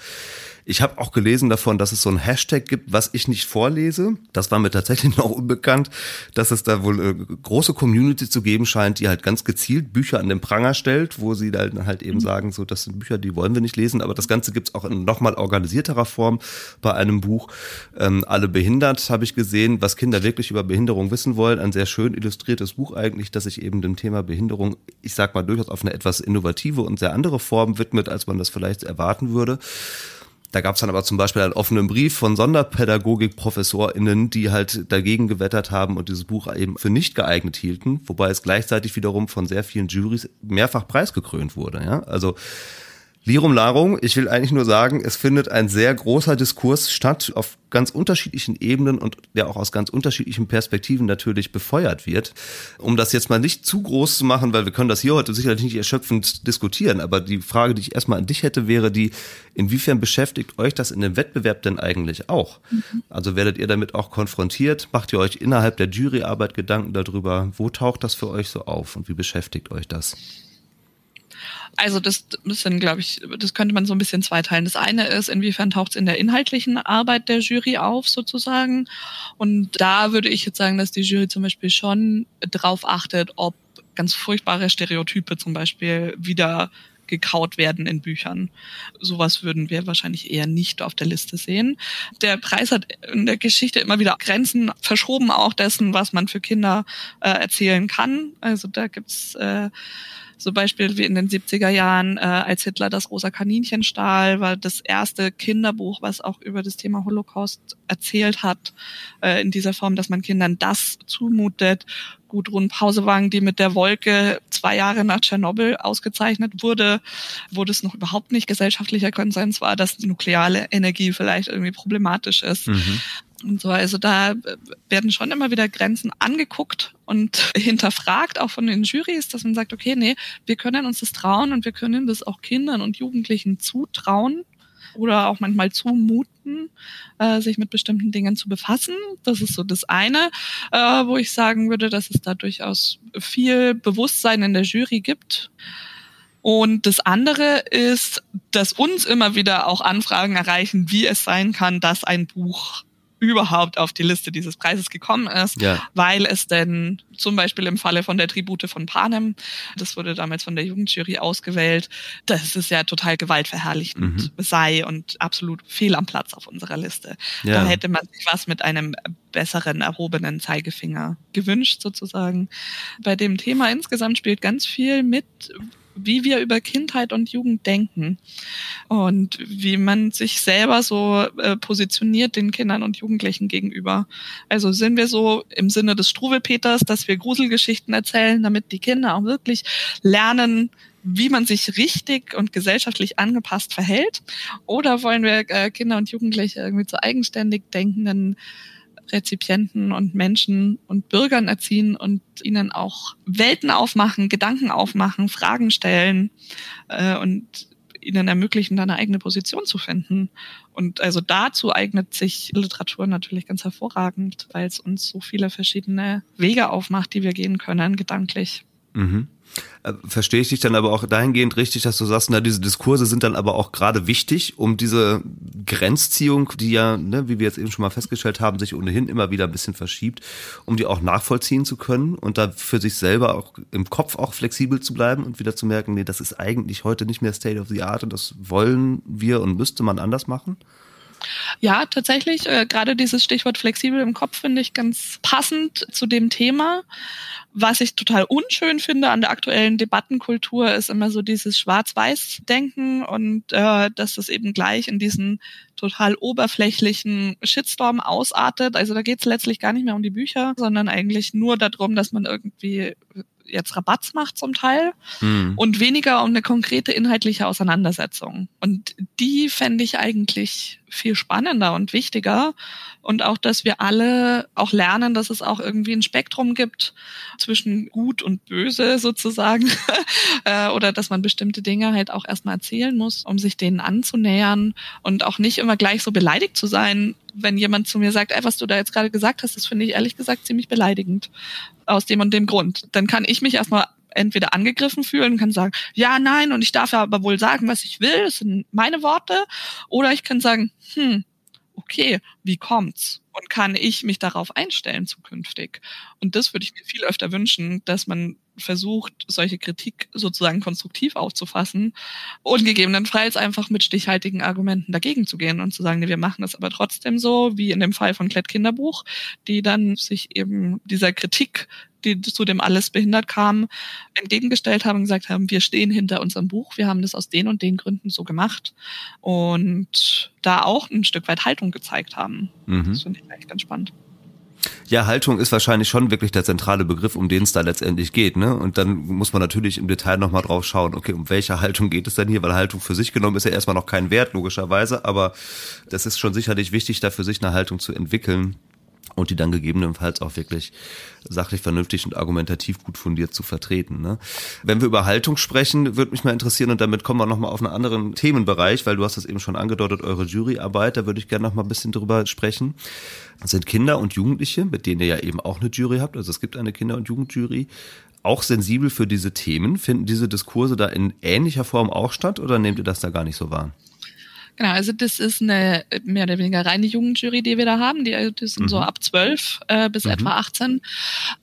Ich habe auch gelesen davon, dass es so ein Hashtag gibt, was ich nicht vorlese. Das war mir tatsächlich noch unbekannt, dass es da wohl äh, große Community zu geben scheint, die halt ganz gezielt Bücher an den Pranger stellt, wo sie dann halt eben mhm. sagen, so das sind Bücher, die wollen wir nicht lesen. Aber das Ganze gibt's auch in nochmal organisierterer Form bei einem Buch. Ähm, Alle behindert habe ich gesehen, was Kinder wirklich über Behinderung wissen wollen. Ein sehr schön illustriertes Buch eigentlich, das sich eben dem Thema Behinderung, ich sag mal, durchaus auf eine etwas innovative und sehr andere Form widmet, als man das vielleicht erwarten würde. Da gab es dann aber zum Beispiel einen offenen Brief von Sonderpädagogik-ProfessorInnen, die halt dagegen gewettert haben und dieses Buch eben für nicht geeignet hielten, wobei es gleichzeitig wiederum von sehr vielen Juries mehrfach preisgekrönt wurde. Ja? Also Lirum Larum, ich will eigentlich nur sagen, es findet ein sehr großer Diskurs statt auf ganz unterschiedlichen Ebenen und der auch aus ganz unterschiedlichen Perspektiven natürlich befeuert wird. Um das jetzt mal nicht zu groß zu machen, weil wir können das hier heute sicherlich nicht erschöpfend diskutieren, aber die Frage, die ich erstmal an dich hätte, wäre die, inwiefern beschäftigt euch das in dem Wettbewerb denn eigentlich auch? Mhm. Also werdet ihr damit auch konfrontiert? Macht ihr euch innerhalb der Juryarbeit Gedanken darüber? Wo taucht das für euch so auf und wie beschäftigt euch das? Also das müssen, glaube ich, das könnte man so ein bisschen zweiteilen. Das eine ist, inwiefern taucht es in der inhaltlichen Arbeit der Jury auf, sozusagen. Und da würde ich jetzt sagen, dass die Jury zum Beispiel schon drauf achtet, ob ganz furchtbare Stereotype zum Beispiel wieder gekaut werden in Büchern. Sowas würden wir wahrscheinlich eher nicht auf der Liste sehen. Der Preis hat in der Geschichte immer wieder Grenzen verschoben, auch dessen, was man für Kinder äh, erzählen kann. Also da gibt's äh, so Beispiel wie in den 70er Jahren, äh, als Hitler das rosa Kaninchen stahl, war das erste Kinderbuch, was auch über das Thema Holocaust erzählt hat, äh, in dieser Form, dass man Kindern das zumutet. Gudrun Pausewang, die mit der Wolke zwei Jahre nach Tschernobyl ausgezeichnet wurde, wo das noch überhaupt nicht gesellschaftlicher Konsens war, dass nukleare Energie vielleicht irgendwie problematisch ist. Mhm und so. Also da werden schon immer wieder Grenzen angeguckt und hinterfragt, auch von den Jurys, dass man sagt, okay, nee, wir können uns das trauen und wir können das auch Kindern und Jugendlichen zutrauen oder auch manchmal zumuten, äh, sich mit bestimmten Dingen zu befassen. Das ist so das eine, äh, wo ich sagen würde, dass es da durchaus viel Bewusstsein in der Jury gibt. Und das andere ist, dass uns immer wieder auch Anfragen erreichen, wie es sein kann, dass ein Buch überhaupt auf die Liste dieses Preises gekommen ist, ja. weil es denn zum Beispiel im Falle von der Tribute von Panem, das wurde damals von der Jugendjury ausgewählt, dass es ja total gewaltverherrlichend mhm. sei und absolut fehl am Platz auf unserer Liste. Ja. Da hätte man sich was mit einem besseren erhobenen Zeigefinger gewünscht sozusagen. Bei dem Thema insgesamt spielt ganz viel mit, wie wir über Kindheit und Jugend denken und wie man sich selber so äh, positioniert den Kindern und Jugendlichen gegenüber. Also sind wir so im Sinne des Struwelpeters, dass wir Gruselgeschichten erzählen, damit die Kinder auch wirklich lernen, wie man sich richtig und gesellschaftlich angepasst verhält? Oder wollen wir äh, Kinder und Jugendliche irgendwie zu eigenständig denkenden Rezipienten und Menschen und Bürgern erziehen und ihnen auch Welten aufmachen, Gedanken aufmachen, Fragen stellen äh, und ihnen ermöglichen, da eine eigene Position zu finden. Und also dazu eignet sich Literatur natürlich ganz hervorragend, weil es uns so viele verschiedene Wege aufmacht, die wir gehen können, gedanklich. Mhm. Äh, verstehe ich dich dann aber auch dahingehend richtig, dass du sagst, na, diese Diskurse sind dann aber auch gerade wichtig, um diese Grenzziehung, die ja, ne, wie wir jetzt eben schon mal festgestellt haben, sich ohnehin immer wieder ein bisschen verschiebt, um die auch nachvollziehen zu können und da für sich selber auch im Kopf auch flexibel zu bleiben und wieder zu merken, nee, das ist eigentlich heute nicht mehr State of the Art und das wollen wir und müsste man anders machen? Ja, tatsächlich. Äh, gerade dieses Stichwort flexibel im Kopf finde ich ganz passend zu dem Thema. Was ich total unschön finde an der aktuellen Debattenkultur ist immer so dieses Schwarz-Weiß-Denken und äh, dass das eben gleich in diesen total oberflächlichen Shitstorm ausartet. Also da geht es letztlich gar nicht mehr um die Bücher, sondern eigentlich nur darum, dass man irgendwie jetzt Rabatz macht zum Teil mhm. und weniger um eine konkrete inhaltliche Auseinandersetzung. Und die fände ich eigentlich viel spannender und wichtiger. Und auch, dass wir alle auch lernen, dass es auch irgendwie ein Spektrum gibt zwischen gut und böse sozusagen. Äh, oder dass man bestimmte Dinge halt auch erstmal erzählen muss, um sich denen anzunähern und auch nicht immer gleich so beleidigt zu sein, wenn jemand zu mir sagt, ey, was du da jetzt gerade gesagt hast, das finde ich ehrlich gesagt ziemlich beleidigend. Aus dem und dem Grund. Dann kann ich mich erstmal entweder angegriffen fühlen, kann sagen, ja, nein, und ich darf ja aber wohl sagen, was ich will, das sind meine Worte. Oder ich kann sagen, hm, okay, wie kommt's? Und kann ich mich darauf einstellen zukünftig? Und das würde ich mir viel öfter wünschen, dass man versucht, solche Kritik sozusagen konstruktiv aufzufassen und gegebenenfalls einfach mit stichhaltigen Argumenten dagegen zu gehen und zu sagen, nee, wir machen das aber trotzdem so, wie in dem Fall von Klett Kinderbuch, die dann sich eben dieser Kritik, die zu dem alles behindert kam, entgegengestellt haben und gesagt haben, wir stehen hinter unserem Buch, wir haben das aus den und den Gründen so gemacht und da auch ein Stück weit Haltung gezeigt haben. Mhm. Das finde ich eigentlich ganz spannend. Ja, Haltung ist wahrscheinlich schon wirklich der zentrale Begriff, um den es da letztendlich geht. Ne? Und dann muss man natürlich im Detail nochmal drauf schauen, okay, um welche Haltung geht es denn hier? Weil Haltung für sich genommen ist ja erstmal noch kein Wert, logischerweise, aber das ist schon sicherlich wichtig, da für sich eine Haltung zu entwickeln, und die dann gegebenenfalls auch wirklich sachlich vernünftig und argumentativ gut fundiert zu vertreten. Ne? Wenn wir über Haltung sprechen, würde mich mal interessieren und damit kommen wir nochmal auf einen anderen Themenbereich, weil du hast das eben schon angedeutet, eure Juryarbeit, da würde ich gerne nochmal ein bisschen drüber sprechen. Das sind Kinder und Jugendliche, mit denen ihr ja eben auch eine Jury habt, also es gibt eine Kinder- und Jugendjury, auch sensibel für diese Themen. Finden diese Diskurse da in ähnlicher Form auch statt oder nehmt ihr das da gar nicht so wahr? Genau, also das ist eine mehr oder weniger reine Jugendjury, die wir da haben. Die, die sind mhm. so ab zwölf äh, bis mhm. etwa 18.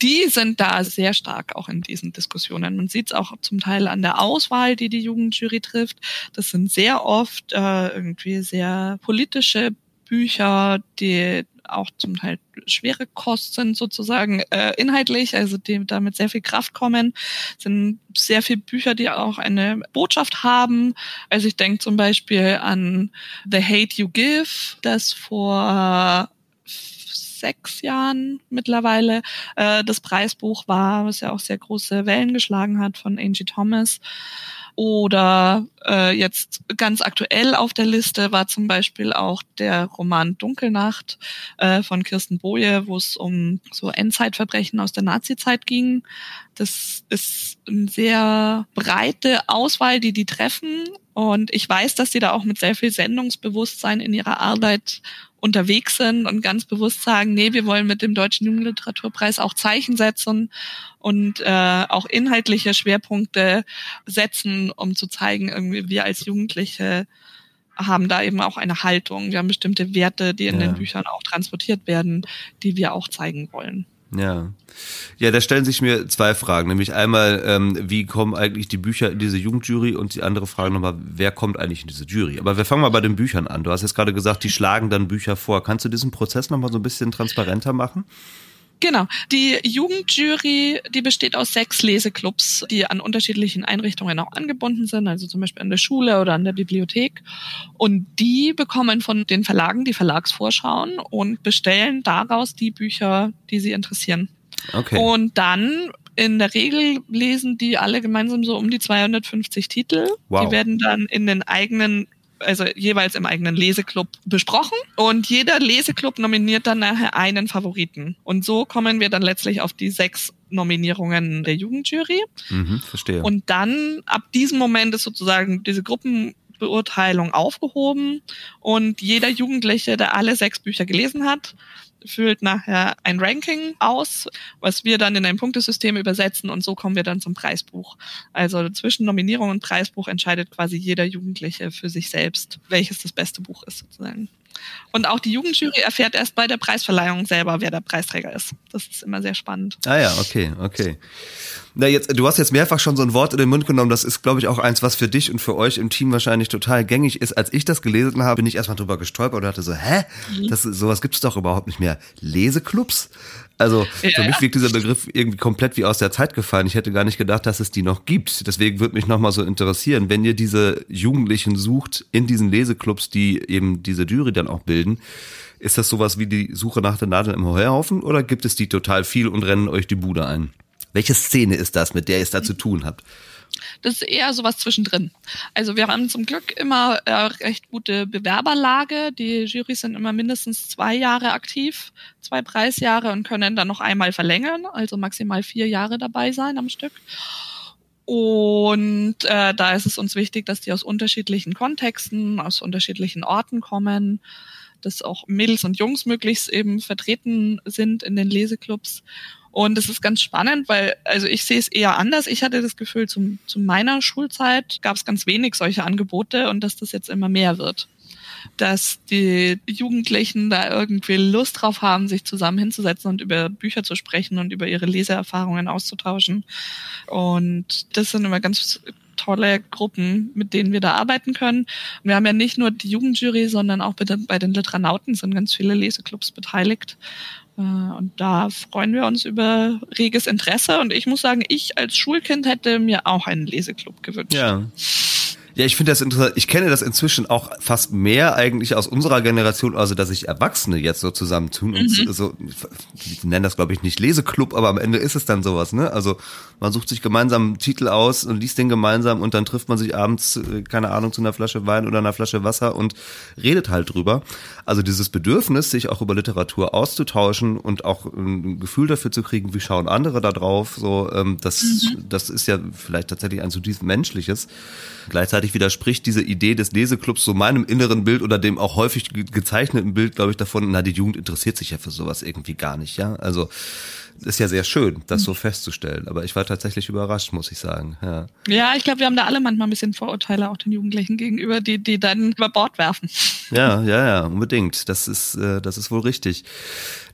Die sind da sehr stark auch in diesen Diskussionen. Man sieht es auch zum Teil an der Auswahl, die die Jugendjury trifft. Das sind sehr oft äh, irgendwie sehr politische Bücher, die auch zum Teil schwere Kost sind sozusagen äh, inhaltlich, also die damit sehr viel Kraft kommen, sind sehr viele Bücher, die auch eine Botschaft haben. Also ich denke zum Beispiel an The Hate You Give, das vor sechs Jahren mittlerweile äh, das Preisbuch war, was ja auch sehr große Wellen geschlagen hat von Angie Thomas. Oder äh, jetzt ganz aktuell auf der Liste war zum Beispiel auch der Roman Dunkelnacht äh, von Kirsten Boje, wo es um so Endzeitverbrechen aus der Nazizeit ging. Das ist eine sehr breite Auswahl, die die treffen. Und ich weiß, dass sie da auch mit sehr viel Sendungsbewusstsein in ihrer Arbeit unterwegs sind und ganz bewusst sagen, nee, wir wollen mit dem Deutschen Jugendliteraturpreis auch Zeichen setzen und äh, auch inhaltliche Schwerpunkte setzen, um zu zeigen, irgendwie wir als Jugendliche haben da eben auch eine Haltung. Wir haben bestimmte Werte, die in ja. den Büchern auch transportiert werden, die wir auch zeigen wollen. Ja. Ja, da stellen sich mir zwei Fragen. Nämlich einmal, ähm, wie kommen eigentlich die Bücher in diese Jugendjury und die andere Frage nochmal, wer kommt eigentlich in diese Jury? Aber wir fangen mal bei den Büchern an. Du hast jetzt gerade gesagt, die schlagen dann Bücher vor. Kannst du diesen Prozess nochmal so ein bisschen transparenter machen? Genau. Die Jugendjury, die besteht aus sechs Leseclubs, die an unterschiedlichen Einrichtungen auch angebunden sind, also zum Beispiel an der Schule oder an der Bibliothek. Und die bekommen von den Verlagen die Verlagsvorschauen und bestellen daraus die Bücher, die sie interessieren. Okay. Und dann in der Regel lesen die alle gemeinsam so um die 250 Titel. Wow. Die werden dann in den eigenen also jeweils im eigenen Leseclub besprochen und jeder Leseclub nominiert dann nachher einen Favoriten. Und so kommen wir dann letztlich auf die sechs Nominierungen der Jugendjury. Mhm, verstehe. Und dann ab diesem Moment ist sozusagen diese Gruppenbeurteilung aufgehoben und jeder Jugendliche, der alle sechs Bücher gelesen hat, füllt nachher ein Ranking aus, was wir dann in ein Punktesystem übersetzen und so kommen wir dann zum Preisbuch. Also zwischen Nominierung und Preisbuch entscheidet quasi jeder Jugendliche für sich selbst, welches das beste Buch ist sozusagen. Und auch die Jugendjury erfährt erst bei der Preisverleihung selber, wer der Preisträger ist. Das ist immer sehr spannend. Ah ja, okay, okay. Na jetzt, du hast jetzt mehrfach schon so ein Wort in den Mund genommen. Das ist, glaube ich, auch eins, was für dich und für euch im Team wahrscheinlich total gängig ist. Als ich das gelesen habe, bin ich erstmal drüber gestolpert und dachte so, hä? Mhm. Das, sowas gibt's doch überhaupt nicht mehr. Leseklubs? Also ja. für mich wirkt dieser Begriff irgendwie komplett wie aus der Zeit gefallen. Ich hätte gar nicht gedacht, dass es die noch gibt. Deswegen würde mich nochmal so interessieren, wenn ihr diese Jugendlichen sucht in diesen Leseklubs, die eben diese Jury dann auch bilden. Ist das sowas wie die Suche nach der Nadel im Heuhaufen oder gibt es die total viel und rennen euch die Bude ein? Welche Szene ist das, mit der ihr es da zu tun habt? Das ist eher sowas zwischendrin. Also wir haben zum Glück immer äh, recht gute Bewerberlage. Die Jurys sind immer mindestens zwei Jahre aktiv, zwei Preisjahre und können dann noch einmal verlängern, also maximal vier Jahre dabei sein am Stück. Und äh, da ist es uns wichtig, dass die aus unterschiedlichen Kontexten, aus unterschiedlichen Orten kommen, dass auch Mädels und Jungs möglichst eben vertreten sind in den Leseclubs. Und es ist ganz spannend, weil, also ich sehe es eher anders. Ich hatte das Gefühl, zum, zu meiner Schulzeit gab es ganz wenig solche Angebote und dass das jetzt immer mehr wird. Dass die Jugendlichen da irgendwie Lust drauf haben, sich zusammen hinzusetzen und über Bücher zu sprechen und über ihre Leseerfahrungen auszutauschen. Und das sind immer ganz tolle Gruppen, mit denen wir da arbeiten können. Wir haben ja nicht nur die Jugendjury, sondern auch bei den Literanauten sind ganz viele Leseclubs beteiligt. Äh, und da freuen wir uns über reges Interesse. Und ich muss sagen, ich als Schulkind hätte mir auch einen Leseklub gewünscht. Ja. Ja, ich finde das interessant. Ich kenne das inzwischen auch fast mehr eigentlich aus unserer Generation, also dass sich Erwachsene jetzt so zusammentun und mhm. so, die nennen das glaube ich nicht Leseklub, aber am Ende ist es dann sowas, ne? Also man sucht sich gemeinsam einen Titel aus und liest den gemeinsam und dann trifft man sich abends, äh, keine Ahnung, zu einer Flasche Wein oder einer Flasche Wasser und redet halt drüber. Also dieses Bedürfnis, sich auch über Literatur auszutauschen und auch ein Gefühl dafür zu kriegen, wie schauen andere da drauf, so, ähm, das, mhm. das ist ja vielleicht tatsächlich ein zutiefst menschliches. Gleichzeitig widerspricht diese Idee des Leseclubs so meinem inneren Bild oder dem auch häufig gezeichneten Bild, glaube ich, davon, na, die Jugend interessiert sich ja für sowas irgendwie gar nicht, ja. Also ist ja sehr schön, das so festzustellen. Aber ich war tatsächlich überrascht, muss ich sagen. Ja, ja ich glaube, wir haben da alle manchmal ein bisschen Vorurteile auch den Jugendlichen gegenüber, die, die dann über Bord werfen. Ja, ja, ja, unbedingt. Das ist, äh, das ist wohl richtig.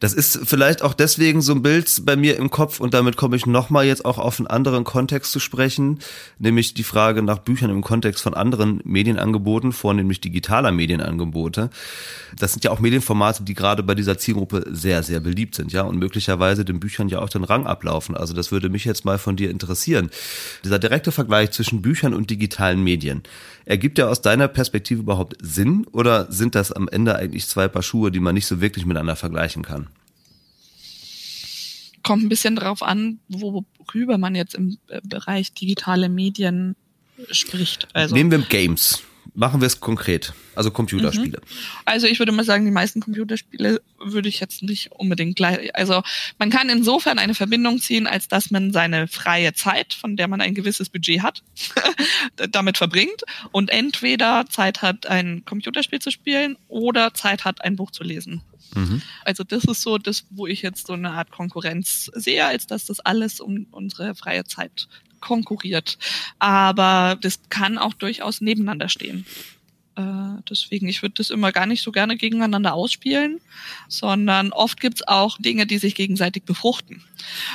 Das ist vielleicht auch deswegen so ein Bild bei mir im Kopf und damit komme ich nochmal jetzt auch auf einen anderen Kontext zu sprechen, nämlich die Frage nach Büchern im Kontext von anderen Medienangeboten, vornehmlich digitaler Medienangebote. Das sind ja auch Medienformate, die gerade bei dieser Zielgruppe sehr, sehr beliebt sind, ja, und möglicherweise den Büchern ja auch den Rang ablaufen. Also das würde mich jetzt mal von dir interessieren. Dieser direkte Vergleich zwischen Büchern und digitalen Medien. Ergibt der aus deiner Perspektive überhaupt Sinn oder sind das am Ende eigentlich zwei Paar Schuhe, die man nicht so wirklich miteinander vergleichen kann? Kommt ein bisschen darauf an, worüber man jetzt im äh, Bereich digitale Medien spricht. Also Nehmen wir Games. Machen wir es konkret. Also Computerspiele. Mhm. Also ich würde mal sagen, die meisten Computerspiele würde ich jetzt nicht unbedingt gleich. Also man kann insofern eine Verbindung ziehen, als dass man seine freie Zeit, von der man ein gewisses Budget hat, damit verbringt und entweder Zeit hat, ein Computerspiel zu spielen oder Zeit hat, ein Buch zu lesen. Mhm. Also das ist so das, wo ich jetzt so eine Art Konkurrenz sehe, als dass das alles um unsere freie Zeit konkurriert. Aber das kann auch durchaus nebeneinander stehen. Äh, deswegen, ich würde das immer gar nicht so gerne gegeneinander ausspielen, sondern oft gibt's auch Dinge, die sich gegenseitig befruchten.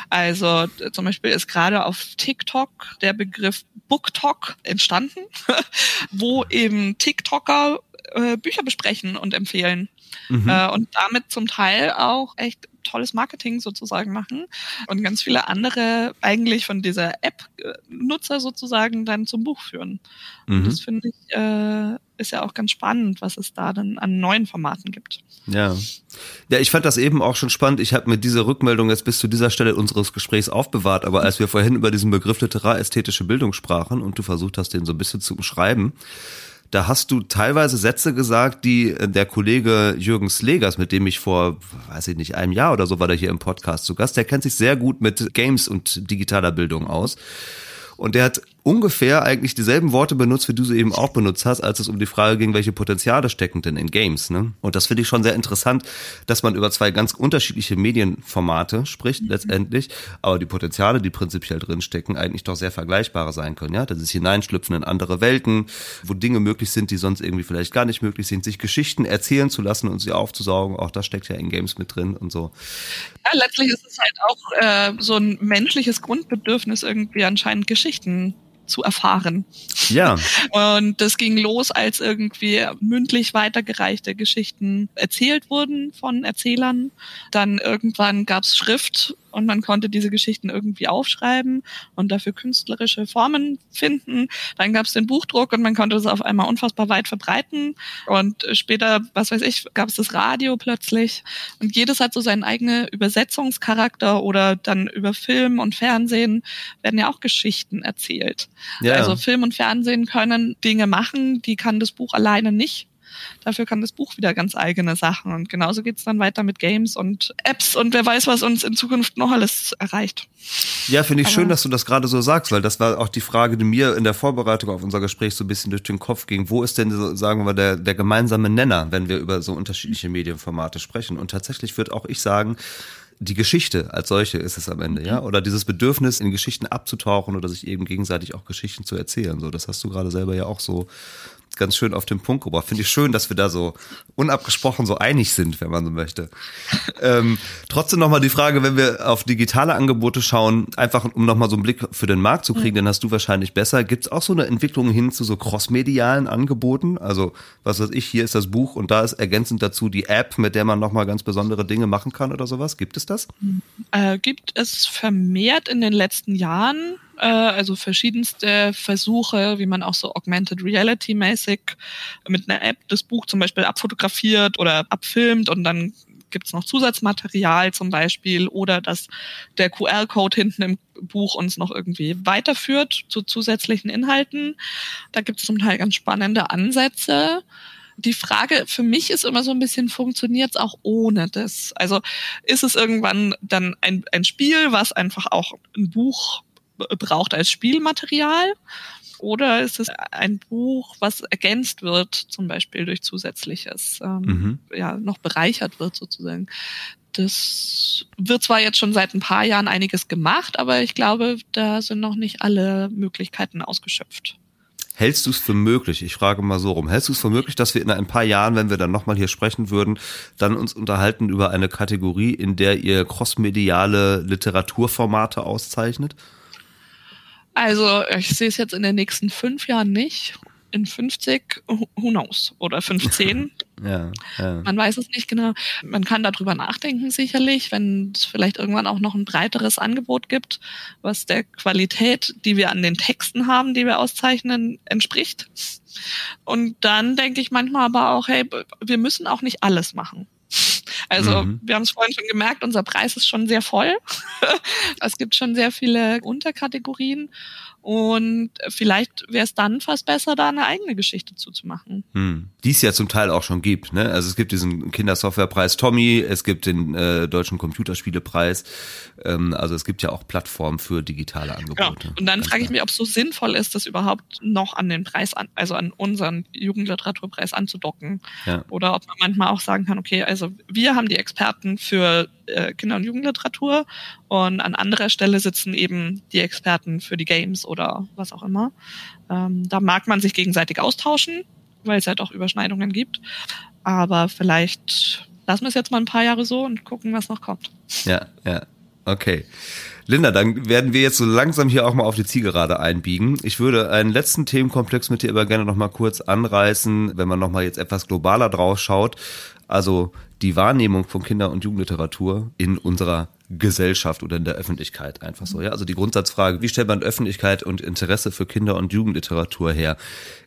Also zum Beispiel ist gerade auf TikTok der Begriff BookTok entstanden, wo eben TikToker äh, Bücher besprechen und empfehlen. Mhm. Äh, und damit zum Teil auch echt tolles Marketing sozusagen machen und ganz viele andere eigentlich von dieser App-Nutzer sozusagen dann zum Buch führen. Mhm. das finde ich äh, ist ja auch ganz spannend, was es da dann an neuen Formaten gibt. Ja. Ja, ich fand das eben auch schon spannend. Ich habe mir diese Rückmeldung jetzt bis zu dieser Stelle unseres Gesprächs aufbewahrt, aber als wir vorhin über diesen Begriff literärästhetische Bildung sprachen und du versucht hast, den so ein bisschen zu umschreiben, da hast du teilweise Sätze gesagt, die äh, der Kollege Jürgen Slegers, mit dem ich vor, weiß ich nicht, einem Jahr oder so war der hier im Podcast zu Gast, der kennt sich sehr gut mit Games und digitaler Bildung aus. Und der hat ungefähr eigentlich dieselben Worte benutzt, wie du sie eben auch benutzt hast, als es um die Frage ging, welche Potenziale stecken denn in Games. Ne? Und das finde ich schon sehr interessant, dass man über zwei ganz unterschiedliche Medienformate spricht letztendlich, aber die Potenziale, die prinzipiell drinstecken, eigentlich doch sehr vergleichbare sein können. Ja, das ist Hineinschlüpfen in andere Welten, wo Dinge möglich sind, die sonst irgendwie vielleicht gar nicht möglich sind, sich Geschichten erzählen zu lassen und sie aufzusaugen. Auch das steckt ja in Games mit drin und so. Ja, letztlich ist es halt auch äh, so ein menschliches Grundbedürfnis, irgendwie anscheinend Geschichten zu erfahren. Ja. Und das ging los, als irgendwie mündlich weitergereichte Geschichten erzählt wurden von Erzählern. Dann irgendwann gab's Schrift und man konnte diese Geschichten irgendwie aufschreiben und dafür künstlerische Formen finden. Dann gab es den Buchdruck und man konnte es auf einmal unfassbar weit verbreiten. Und später, was weiß ich, gab es das Radio plötzlich. Und jedes hat so seinen eigenen Übersetzungscharakter oder dann über Film und Fernsehen werden ja auch Geschichten erzählt. Ja. Also Film und Fernsehen können Dinge machen, die kann das Buch alleine nicht. Dafür kann das Buch wieder ganz eigene Sachen. Und genauso geht's dann weiter mit Games und Apps und wer weiß, was uns in Zukunft noch alles erreicht. Ja, finde ich Aber schön, dass du das gerade so sagst, weil das war auch die Frage, die mir in der Vorbereitung auf unser Gespräch so ein bisschen durch den Kopf ging. Wo ist denn, sagen wir, der, der gemeinsame Nenner, wenn wir über so unterschiedliche Medienformate sprechen? Und tatsächlich würde auch ich sagen, die Geschichte als solche ist es am Ende, ja? Oder dieses Bedürfnis, in Geschichten abzutauchen oder sich eben gegenseitig auch Geschichten zu erzählen. So, das hast du gerade selber ja auch so ganz schön auf den Punkt gebracht. Finde ich schön, dass wir da so unabgesprochen so einig sind, wenn man so möchte. ähm, trotzdem nochmal die Frage, wenn wir auf digitale Angebote schauen, einfach um nochmal so einen Blick für den Markt zu kriegen, mhm. dann hast du wahrscheinlich besser. Gibt es auch so eine Entwicklung hin zu so crossmedialen Angeboten? Also, was weiß ich, hier ist das Buch und da ist ergänzend dazu die App, mit der man nochmal ganz besondere Dinge machen kann oder sowas. Gibt es das? Äh, gibt es vermehrt in den letzten Jahren äh, also verschiedenste Versuche, wie man auch so Augmented Reality mäßig mit einer App das Buch zum Beispiel abfotografiert oder abfilmt und dann gibt es noch Zusatzmaterial zum Beispiel oder dass der QR-Code hinten im Buch uns noch irgendwie weiterführt zu zusätzlichen Inhalten. Da gibt es zum Teil ganz spannende Ansätze. Die Frage für mich ist immer so ein bisschen, funktioniert es auch ohne das? Also ist es irgendwann dann ein, ein Spiel, was einfach auch ein Buch braucht als Spielmaterial? Oder ist es ein Buch, was ergänzt wird, zum Beispiel durch zusätzliches, ähm, mhm. ja, noch bereichert wird sozusagen? Das wird zwar jetzt schon seit ein paar Jahren einiges gemacht, aber ich glaube, da sind noch nicht alle Möglichkeiten ausgeschöpft. Hältst du es für möglich, ich frage mal so rum, hältst du es für möglich, dass wir in ein paar Jahren, wenn wir dann nochmal hier sprechen würden, dann uns unterhalten über eine Kategorie, in der ihr crossmediale Literaturformate auszeichnet? Also ich sehe es jetzt in den nächsten fünf Jahren nicht. In 50, who knows? Oder 15. ja, ja. Man weiß es nicht genau. Man kann darüber nachdenken sicherlich, wenn es vielleicht irgendwann auch noch ein breiteres Angebot gibt, was der Qualität, die wir an den Texten haben, die wir auszeichnen, entspricht. Und dann denke ich manchmal aber auch, hey, wir müssen auch nicht alles machen. Also mhm. wir haben es vorhin schon gemerkt, unser Preis ist schon sehr voll. es gibt schon sehr viele Unterkategorien und vielleicht wäre es dann fast besser, da eine eigene Geschichte zuzumachen. Hm. Die es ja zum Teil auch schon gibt. Ne? Also es gibt diesen Kindersoftwarepreis Tommy, es gibt den äh, deutschen Computerspielepreis. Ähm, also es gibt ja auch Plattformen für digitale Angebote. Ja. Und dann frage ich mich, ob es so sinnvoll ist, das überhaupt noch an den Preis, an, also an unseren Jugendliteraturpreis anzudocken. Ja. Oder ob man manchmal auch sagen kann, okay, also wir haben die Experten für äh, Kinder- und Jugendliteratur und an anderer Stelle sitzen eben die Experten für die Games oder was auch immer. Ähm, da mag man sich gegenseitig austauschen, weil es halt auch Überschneidungen gibt. Aber vielleicht lassen wir es jetzt mal ein paar Jahre so und gucken, was noch kommt. Ja, ja. Okay. Linda, dann werden wir jetzt so langsam hier auch mal auf die Zielgerade einbiegen. Ich würde einen letzten Themenkomplex mit dir aber gerne noch mal kurz anreißen, wenn man noch mal jetzt etwas globaler drauf schaut. Also die Wahrnehmung von Kinder- und Jugendliteratur in unserer Gesellschaft oder in der Öffentlichkeit einfach so. Ja, also die Grundsatzfrage, wie stellt man Öffentlichkeit und Interesse für Kinder- und Jugendliteratur her?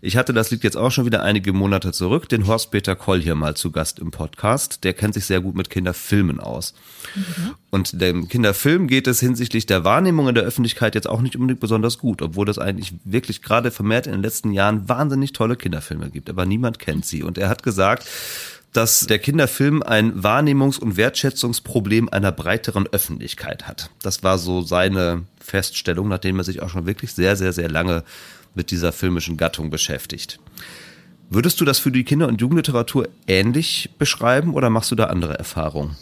Ich hatte, das liegt jetzt auch schon wieder einige Monate zurück, den Horst-Peter Koll hier mal zu Gast im Podcast. Der kennt sich sehr gut mit Kinderfilmen aus. Mhm. Und dem Kinderfilm geht es hinsichtlich der Wahrnehmung in der Öffentlichkeit jetzt auch nicht unbedingt besonders gut, obwohl es eigentlich wirklich gerade vermehrt in den letzten Jahren wahnsinnig tolle Kinderfilme gibt, aber niemand kennt sie. Und er hat gesagt, dass der Kinderfilm ein Wahrnehmungs- und Wertschätzungsproblem einer breiteren Öffentlichkeit hat. Das war so seine Feststellung, nachdem er sich auch schon wirklich sehr, sehr, sehr lange mit dieser filmischen Gattung beschäftigt. Würdest du das für die Kinder- und Jugendliteratur ähnlich beschreiben oder machst du da andere Erfahrungen?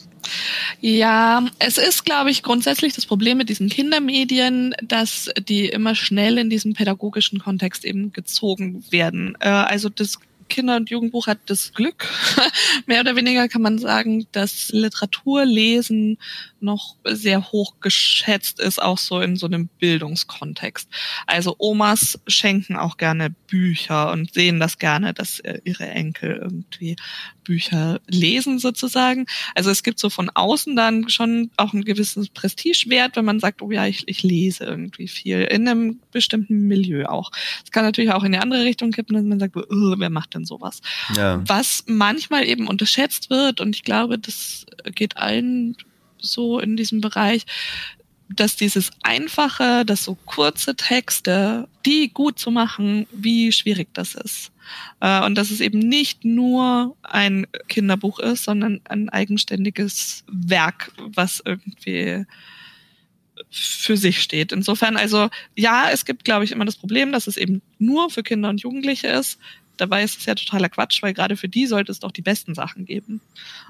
Ja, es ist, glaube ich, grundsätzlich das Problem mit diesen Kindermedien, dass die immer schnell in diesem pädagogischen Kontext eben gezogen werden. Äh, also das Kinder- und Jugendbuch hat das Glück, mehr oder weniger kann man sagen, dass Literaturlesen noch sehr hoch geschätzt ist, auch so in so einem Bildungskontext. Also Omas schenken auch gerne Bücher und sehen das gerne, dass äh, ihre Enkel irgendwie Bücher lesen sozusagen. Also es gibt so von außen dann schon auch ein gewisses Prestigewert, wenn man sagt, oh ja, ich, ich lese irgendwie viel in einem bestimmten Milieu auch. Es kann natürlich auch in die andere Richtung kippen, dass man sagt, oh, wer macht denn sowas? Ja. Was manchmal eben unterschätzt wird und ich glaube, das geht allen so in diesem Bereich, dass dieses einfache, dass so kurze Texte, die gut zu machen, wie schwierig das ist. Äh, und dass es eben nicht nur ein Kinderbuch ist, sondern ein eigenständiges Werk, was irgendwie für sich steht. Insofern also, ja, es gibt, glaube ich, immer das Problem, dass es eben nur für Kinder und Jugendliche ist. Dabei ist es ja totaler Quatsch, weil gerade für die sollte es doch die besten Sachen geben.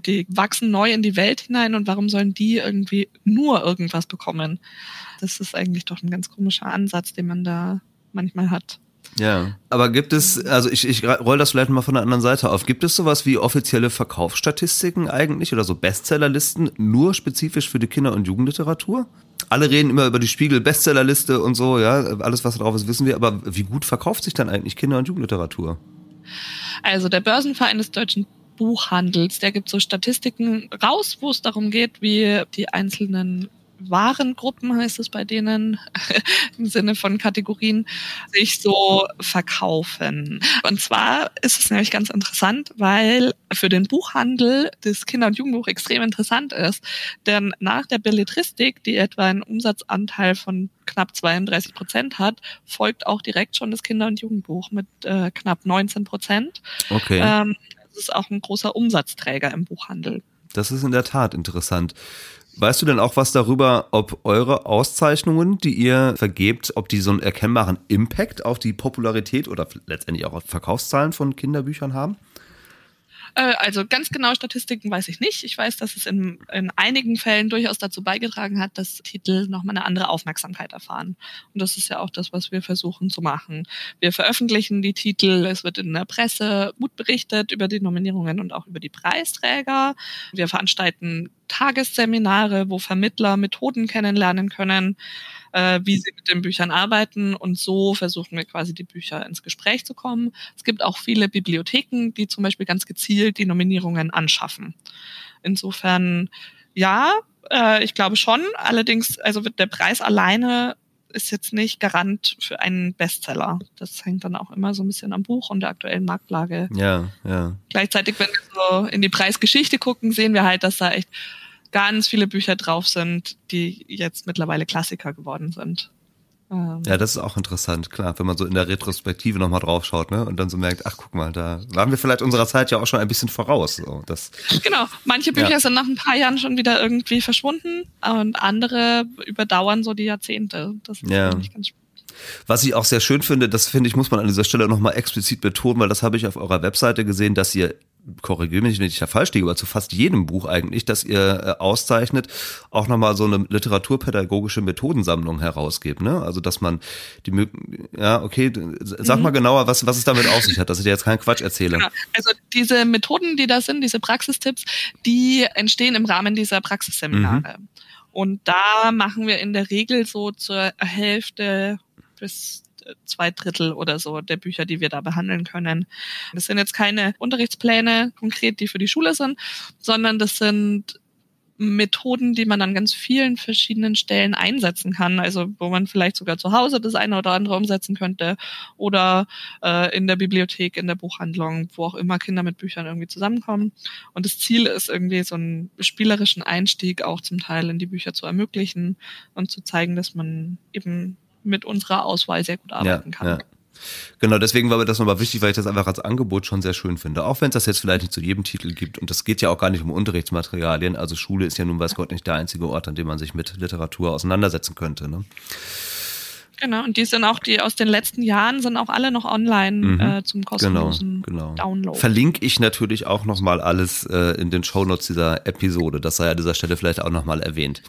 Die wachsen neu in die Welt hinein und warum sollen die irgendwie nur irgendwas bekommen? Das ist eigentlich doch ein ganz komischer Ansatz, den man da manchmal hat. Ja, aber gibt es, also ich, ich roll das vielleicht mal von der anderen Seite auf, gibt es sowas wie offizielle Verkaufsstatistiken eigentlich oder so Bestsellerlisten nur spezifisch für die Kinder- und Jugendliteratur? Alle reden immer über die Spiegel-Bestsellerliste und so, ja, alles was drauf ist, wissen wir, aber wie gut verkauft sich dann eigentlich Kinder- und Jugendliteratur? Also der Börsenverein des deutschen Buchhandels, der gibt so Statistiken raus, wo es darum geht, wie die einzelnen Warengruppen heißt es bei denen im Sinne von Kategorien sich so verkaufen. Und zwar ist es nämlich ganz interessant, weil für den Buchhandel das Kinder- und Jugendbuch extrem interessant ist. Denn nach der Belletristik, die etwa einen Umsatzanteil von knapp 32 Prozent hat, folgt auch direkt schon das Kinder- und Jugendbuch mit äh, knapp 19 Prozent. Okay. Ähm, das ist auch ein großer Umsatzträger im Buchhandel. Das ist in der Tat interessant. Weißt du denn auch was darüber, ob eure Auszeichnungen, die ihr vergebt, ob die so einen erkennbaren Impact auf die Popularität oder letztendlich auch auf Verkaufszahlen von Kinderbüchern haben? Äh, also ganz genau Statistiken weiß ich nicht. Ich weiß, dass es in, in einigen Fällen durchaus dazu beigetragen hat, dass Titel nochmal eine andere Aufmerksamkeit erfahren. Und das ist ja auch das, was wir versuchen zu machen. Wir veröffentlichen die Titel, es wird in der Presse gut berichtet über die Nominierungen und auch über die Preisträger. Wir veranstalten Tagesseminare, wo Vermittler Methoden kennenlernen können äh, wie sie mit den Büchern arbeiten. Und so versuchen wir quasi die Bücher ins Gespräch zu kommen. Es gibt auch viele Bibliotheken, die zum Beispiel ganz gezielt die Nominierungen anschaffen. Insofern, ja, äh, ich glaube schon. Allerdings, also wird der Preis alleine ist jetzt nicht Garant für einen Bestseller. Das hängt dann auch immer so ein bisschen am Buch und der aktuellen Marktlage. Ja, ja. Gleichzeitig, wenn wir so in die Preisgeschichte gucken, sehen wir halt, dass da echt ganz viele Bücher drauf sind, die jetzt mittlerweile Klassiker geworden sind. Ähm. Ja, das ist auch interessant, klar, wenn man so in der Retrospektive nochmal drauf schaut, ne, und dann so merkt, ach guck mal, da waren wir vielleicht unserer Zeit ja auch schon ein bisschen voraus. So, das, genau, manche Bücher ja. sind nach ein paar Jahren schon wieder irgendwie verschwunden und andere überdauern so die Jahrzehnte. Das ist ja. ganz spannend. Was ich auch sehr schön finde, das finde ich, muss man an dieser Stelle nochmal explizit betonen, weil das habe ich auf eurer Webseite gesehen, dass ihr korrigiere mich, wenn ich da falsch liege, aber zu fast jedem Buch eigentlich, das ihr äh, auszeichnet, auch nochmal so eine literaturpädagogische Methodensammlung herausgibt, ne? Also, dass man die, ja, okay, sag mhm. mal genauer, was, was es damit auf sich hat, dass ich dir jetzt keinen Quatsch erzähle. Genau. Also, diese Methoden, die da sind, diese Praxistipps, die entstehen im Rahmen dieser Praxisseminare. Mhm. Und da machen wir in der Regel so zur Hälfte bis zwei Drittel oder so der Bücher, die wir da behandeln können. Das sind jetzt keine Unterrichtspläne konkret, die für die Schule sind, sondern das sind Methoden, die man an ganz vielen verschiedenen Stellen einsetzen kann. Also wo man vielleicht sogar zu Hause das eine oder andere umsetzen könnte oder äh, in der Bibliothek, in der Buchhandlung, wo auch immer Kinder mit Büchern irgendwie zusammenkommen. Und das Ziel ist irgendwie so einen spielerischen Einstieg auch zum Teil in die Bücher zu ermöglichen und zu zeigen, dass man eben mit unserer Auswahl sehr gut arbeiten ja, kann. Ja. Genau, deswegen war mir das nochmal wichtig, weil ich das einfach als Angebot schon sehr schön finde. Auch wenn es das jetzt vielleicht nicht zu jedem Titel gibt. Und das geht ja auch gar nicht um Unterrichtsmaterialien. Also Schule ist ja nun weiß Gott nicht der einzige Ort, an dem man sich mit Literatur auseinandersetzen könnte. Ne? Genau, und die sind auch, die aus den letzten Jahren sind auch alle noch online mhm. äh, zum kostenlosen genau, genau. Download. Verlinke ich natürlich auch nochmal alles äh, in den Shownotes dieser Episode. Das sei an dieser Stelle vielleicht auch nochmal erwähnt.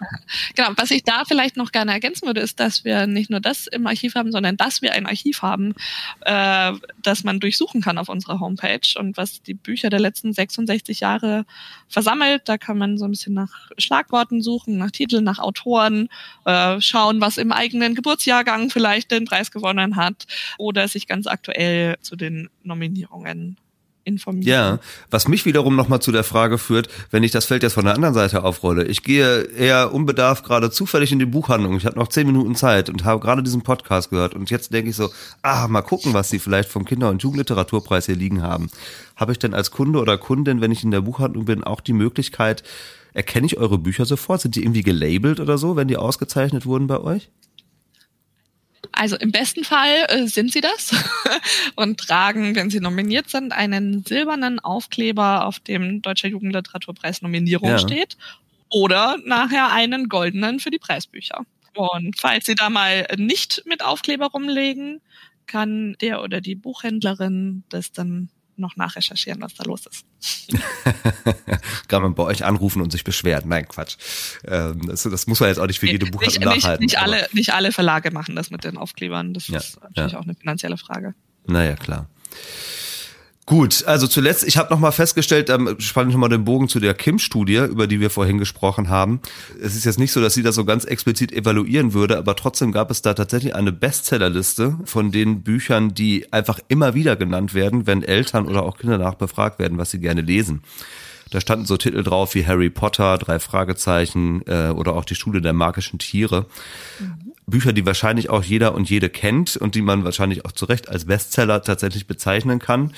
Genau, was ich da vielleicht noch gerne ergänzen würde, ist, dass wir nicht nur das im Archiv haben, sondern dass wir ein Archiv haben, äh, das man durchsuchen kann auf unserer Homepage und was die Bücher der letzten 66 Jahre versammelt. Da kann man so ein bisschen nach Schlagworten suchen, nach Titeln, nach Autoren, äh, schauen, was im eigenen Geburtsjahrgang vielleicht den Preis gewonnen hat oder sich ganz aktuell zu den Nominierungen informieren. Ja, was mich wiederum nochmal zu der Frage führt, wenn ich das Feld jetzt von der anderen Seite aufrolle. Ich gehe eher unbedarft gerade zufällig in die Buchhandlung. Ich habe noch zehn Minuten Zeit und habe gerade diesen Podcast gehört. Und jetzt denke ich so, ah, mal gucken, was sie vielleicht vom Kinder- und Jugendliteraturpreis hier liegen haben. Habe ich denn als Kunde oder Kundin, wenn ich in der Buchhandlung bin, auch die Möglichkeit, erkenne ich eure Bücher sofort? Sind die irgendwie gelabelt oder so, wenn die ausgezeichnet wurden bei euch? Also im besten Fall äh, sind sie das und tragen, wenn sie nominiert sind, einen silbernen Aufkleber, auf dem Deutscher Jugendliteraturpreis Nominierung ja. steht oder nachher einen goldenen für die Preisbücher. Und falls sie da mal nicht mit Aufkleber rumlegen, kann der oder die Buchhändlerin das dann noch nachrecherchieren, was da los ist. Kann man bei euch anrufen und sich beschweren? Nein, Quatsch. Ähm, das, das, muss man jetzt auch nicht für jede Buchhandlung nachhalten. Nicht, nicht alle, nicht alle Verlage machen das mit den Aufklebern. Das ja, ist natürlich ja. auch eine finanzielle Frage. Naja, klar. Gut, also zuletzt, ich habe nochmal festgestellt, ähm, spanne ich nochmal den Bogen zu der Kim-Studie, über die wir vorhin gesprochen haben. Es ist jetzt nicht so, dass sie das so ganz explizit evaluieren würde, aber trotzdem gab es da tatsächlich eine Bestsellerliste von den Büchern, die einfach immer wieder genannt werden, wenn Eltern oder auch Kinder nachbefragt werden, was sie gerne lesen. Da standen so Titel drauf wie Harry Potter, drei Fragezeichen äh, oder auch die Schule der magischen Tiere. Mhm. Bücher, die wahrscheinlich auch jeder und jede kennt und die man wahrscheinlich auch zu Recht als Bestseller tatsächlich bezeichnen kann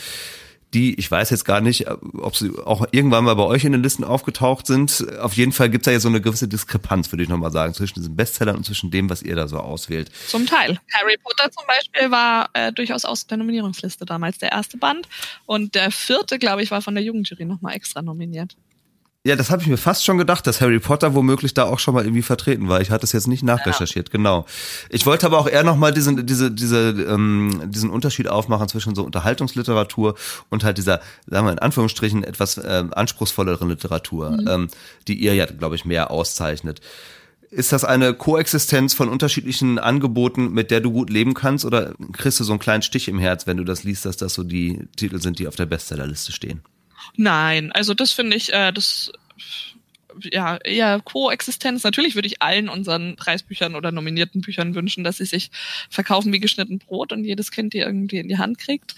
die, ich weiß jetzt gar nicht, ob sie auch irgendwann mal bei euch in den Listen aufgetaucht sind. Auf jeden Fall gibt es da ja so eine gewisse Diskrepanz, würde ich nochmal sagen, zwischen diesen Bestsellern und zwischen dem, was ihr da so auswählt. Zum Teil. Harry Potter zum Beispiel war äh, durchaus aus der Nominierungsliste damals der erste Band. Und der vierte, glaube ich, war von der Jugendjury nochmal extra nominiert. Ja, das habe ich mir fast schon gedacht, dass Harry Potter womöglich da auch schon mal irgendwie vertreten war. Ich hatte es jetzt nicht nachrecherchiert, ja. genau. Ich wollte aber auch eher noch mal diesen, diese, diese, ähm, diesen Unterschied aufmachen zwischen so Unterhaltungsliteratur und halt dieser, sagen wir in Anführungsstrichen, etwas ähm, anspruchsvolleren Literatur, mhm. ähm, die ihr ja, glaube ich, mehr auszeichnet. Ist das eine Koexistenz von unterschiedlichen Angeboten, mit der du gut leben kannst, oder kriegst du so einen kleinen Stich im Herz, wenn du das liest, dass das so die Titel sind, die auf der Bestsellerliste stehen? Nein, also das finde ich, äh, das ja, eher Koexistenz. Natürlich würde ich allen unseren Preisbüchern oder nominierten Büchern wünschen, dass sie sich verkaufen wie geschnitten Brot und jedes Kind die irgendwie in die Hand kriegt.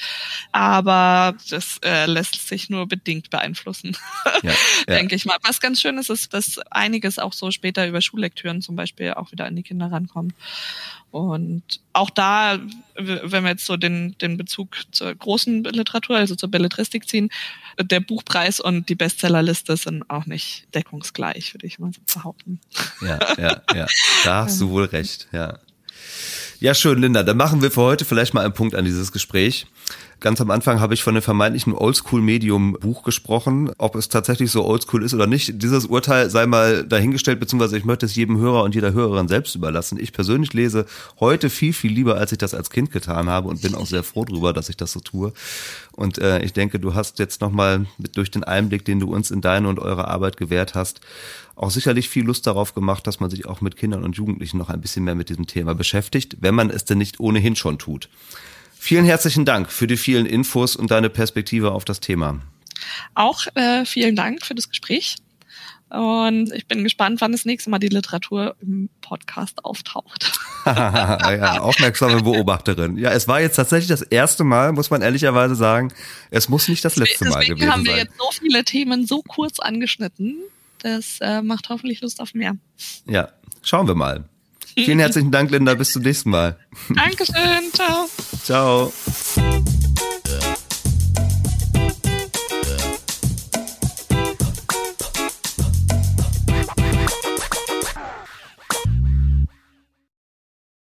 Aber das äh, lässt sich nur bedingt beeinflussen, ja, ja. denke ich mal. Was ganz schön ist, ist, dass einiges auch so später über Schullektüren zum Beispiel auch wieder an die Kinder rankommt. Und auch da, wenn wir jetzt so den, den Bezug zur großen Literatur, also zur Belletristik ziehen, der Buchpreis und die Bestsellerliste sind auch nicht deckungsgleich, würde ich mal so behaupten. Ja, ja, ja. Da hast du wohl recht, ja. Ja, schön, Linda. Dann machen wir für heute vielleicht mal einen Punkt an dieses Gespräch. Ganz am Anfang habe ich von dem vermeintlichen Oldschool-Medium-Buch gesprochen. Ob es tatsächlich so oldschool ist oder nicht, dieses Urteil sei mal dahingestellt, beziehungsweise ich möchte es jedem Hörer und jeder Hörerin selbst überlassen. Ich persönlich lese heute viel, viel lieber, als ich das als Kind getan habe und bin auch sehr froh darüber, dass ich das so tue. Und äh, ich denke, du hast jetzt nochmal durch den Einblick, den du uns in deine und eure Arbeit gewährt hast, auch sicherlich viel Lust darauf gemacht, dass man sich auch mit Kindern und Jugendlichen noch ein bisschen mehr mit diesem Thema beschäftigt, wenn man es denn nicht ohnehin schon tut. Vielen herzlichen Dank für die vielen Infos und deine Perspektive auf das Thema. Auch äh, vielen Dank für das Gespräch. Und ich bin gespannt, wann das nächste Mal die Literatur im Podcast auftaucht. ja, aufmerksame Beobachterin. Ja, es war jetzt tatsächlich das erste Mal, muss man ehrlicherweise sagen. Es muss nicht das letzte Mal gewesen sein. haben wir jetzt so viele Themen so kurz angeschnitten. Das äh, macht hoffentlich Lust auf mehr. Ja, schauen wir mal. Vielen herzlichen Dank, Linda. Bis zum nächsten Mal. Dankeschön. Ciao. Ciao.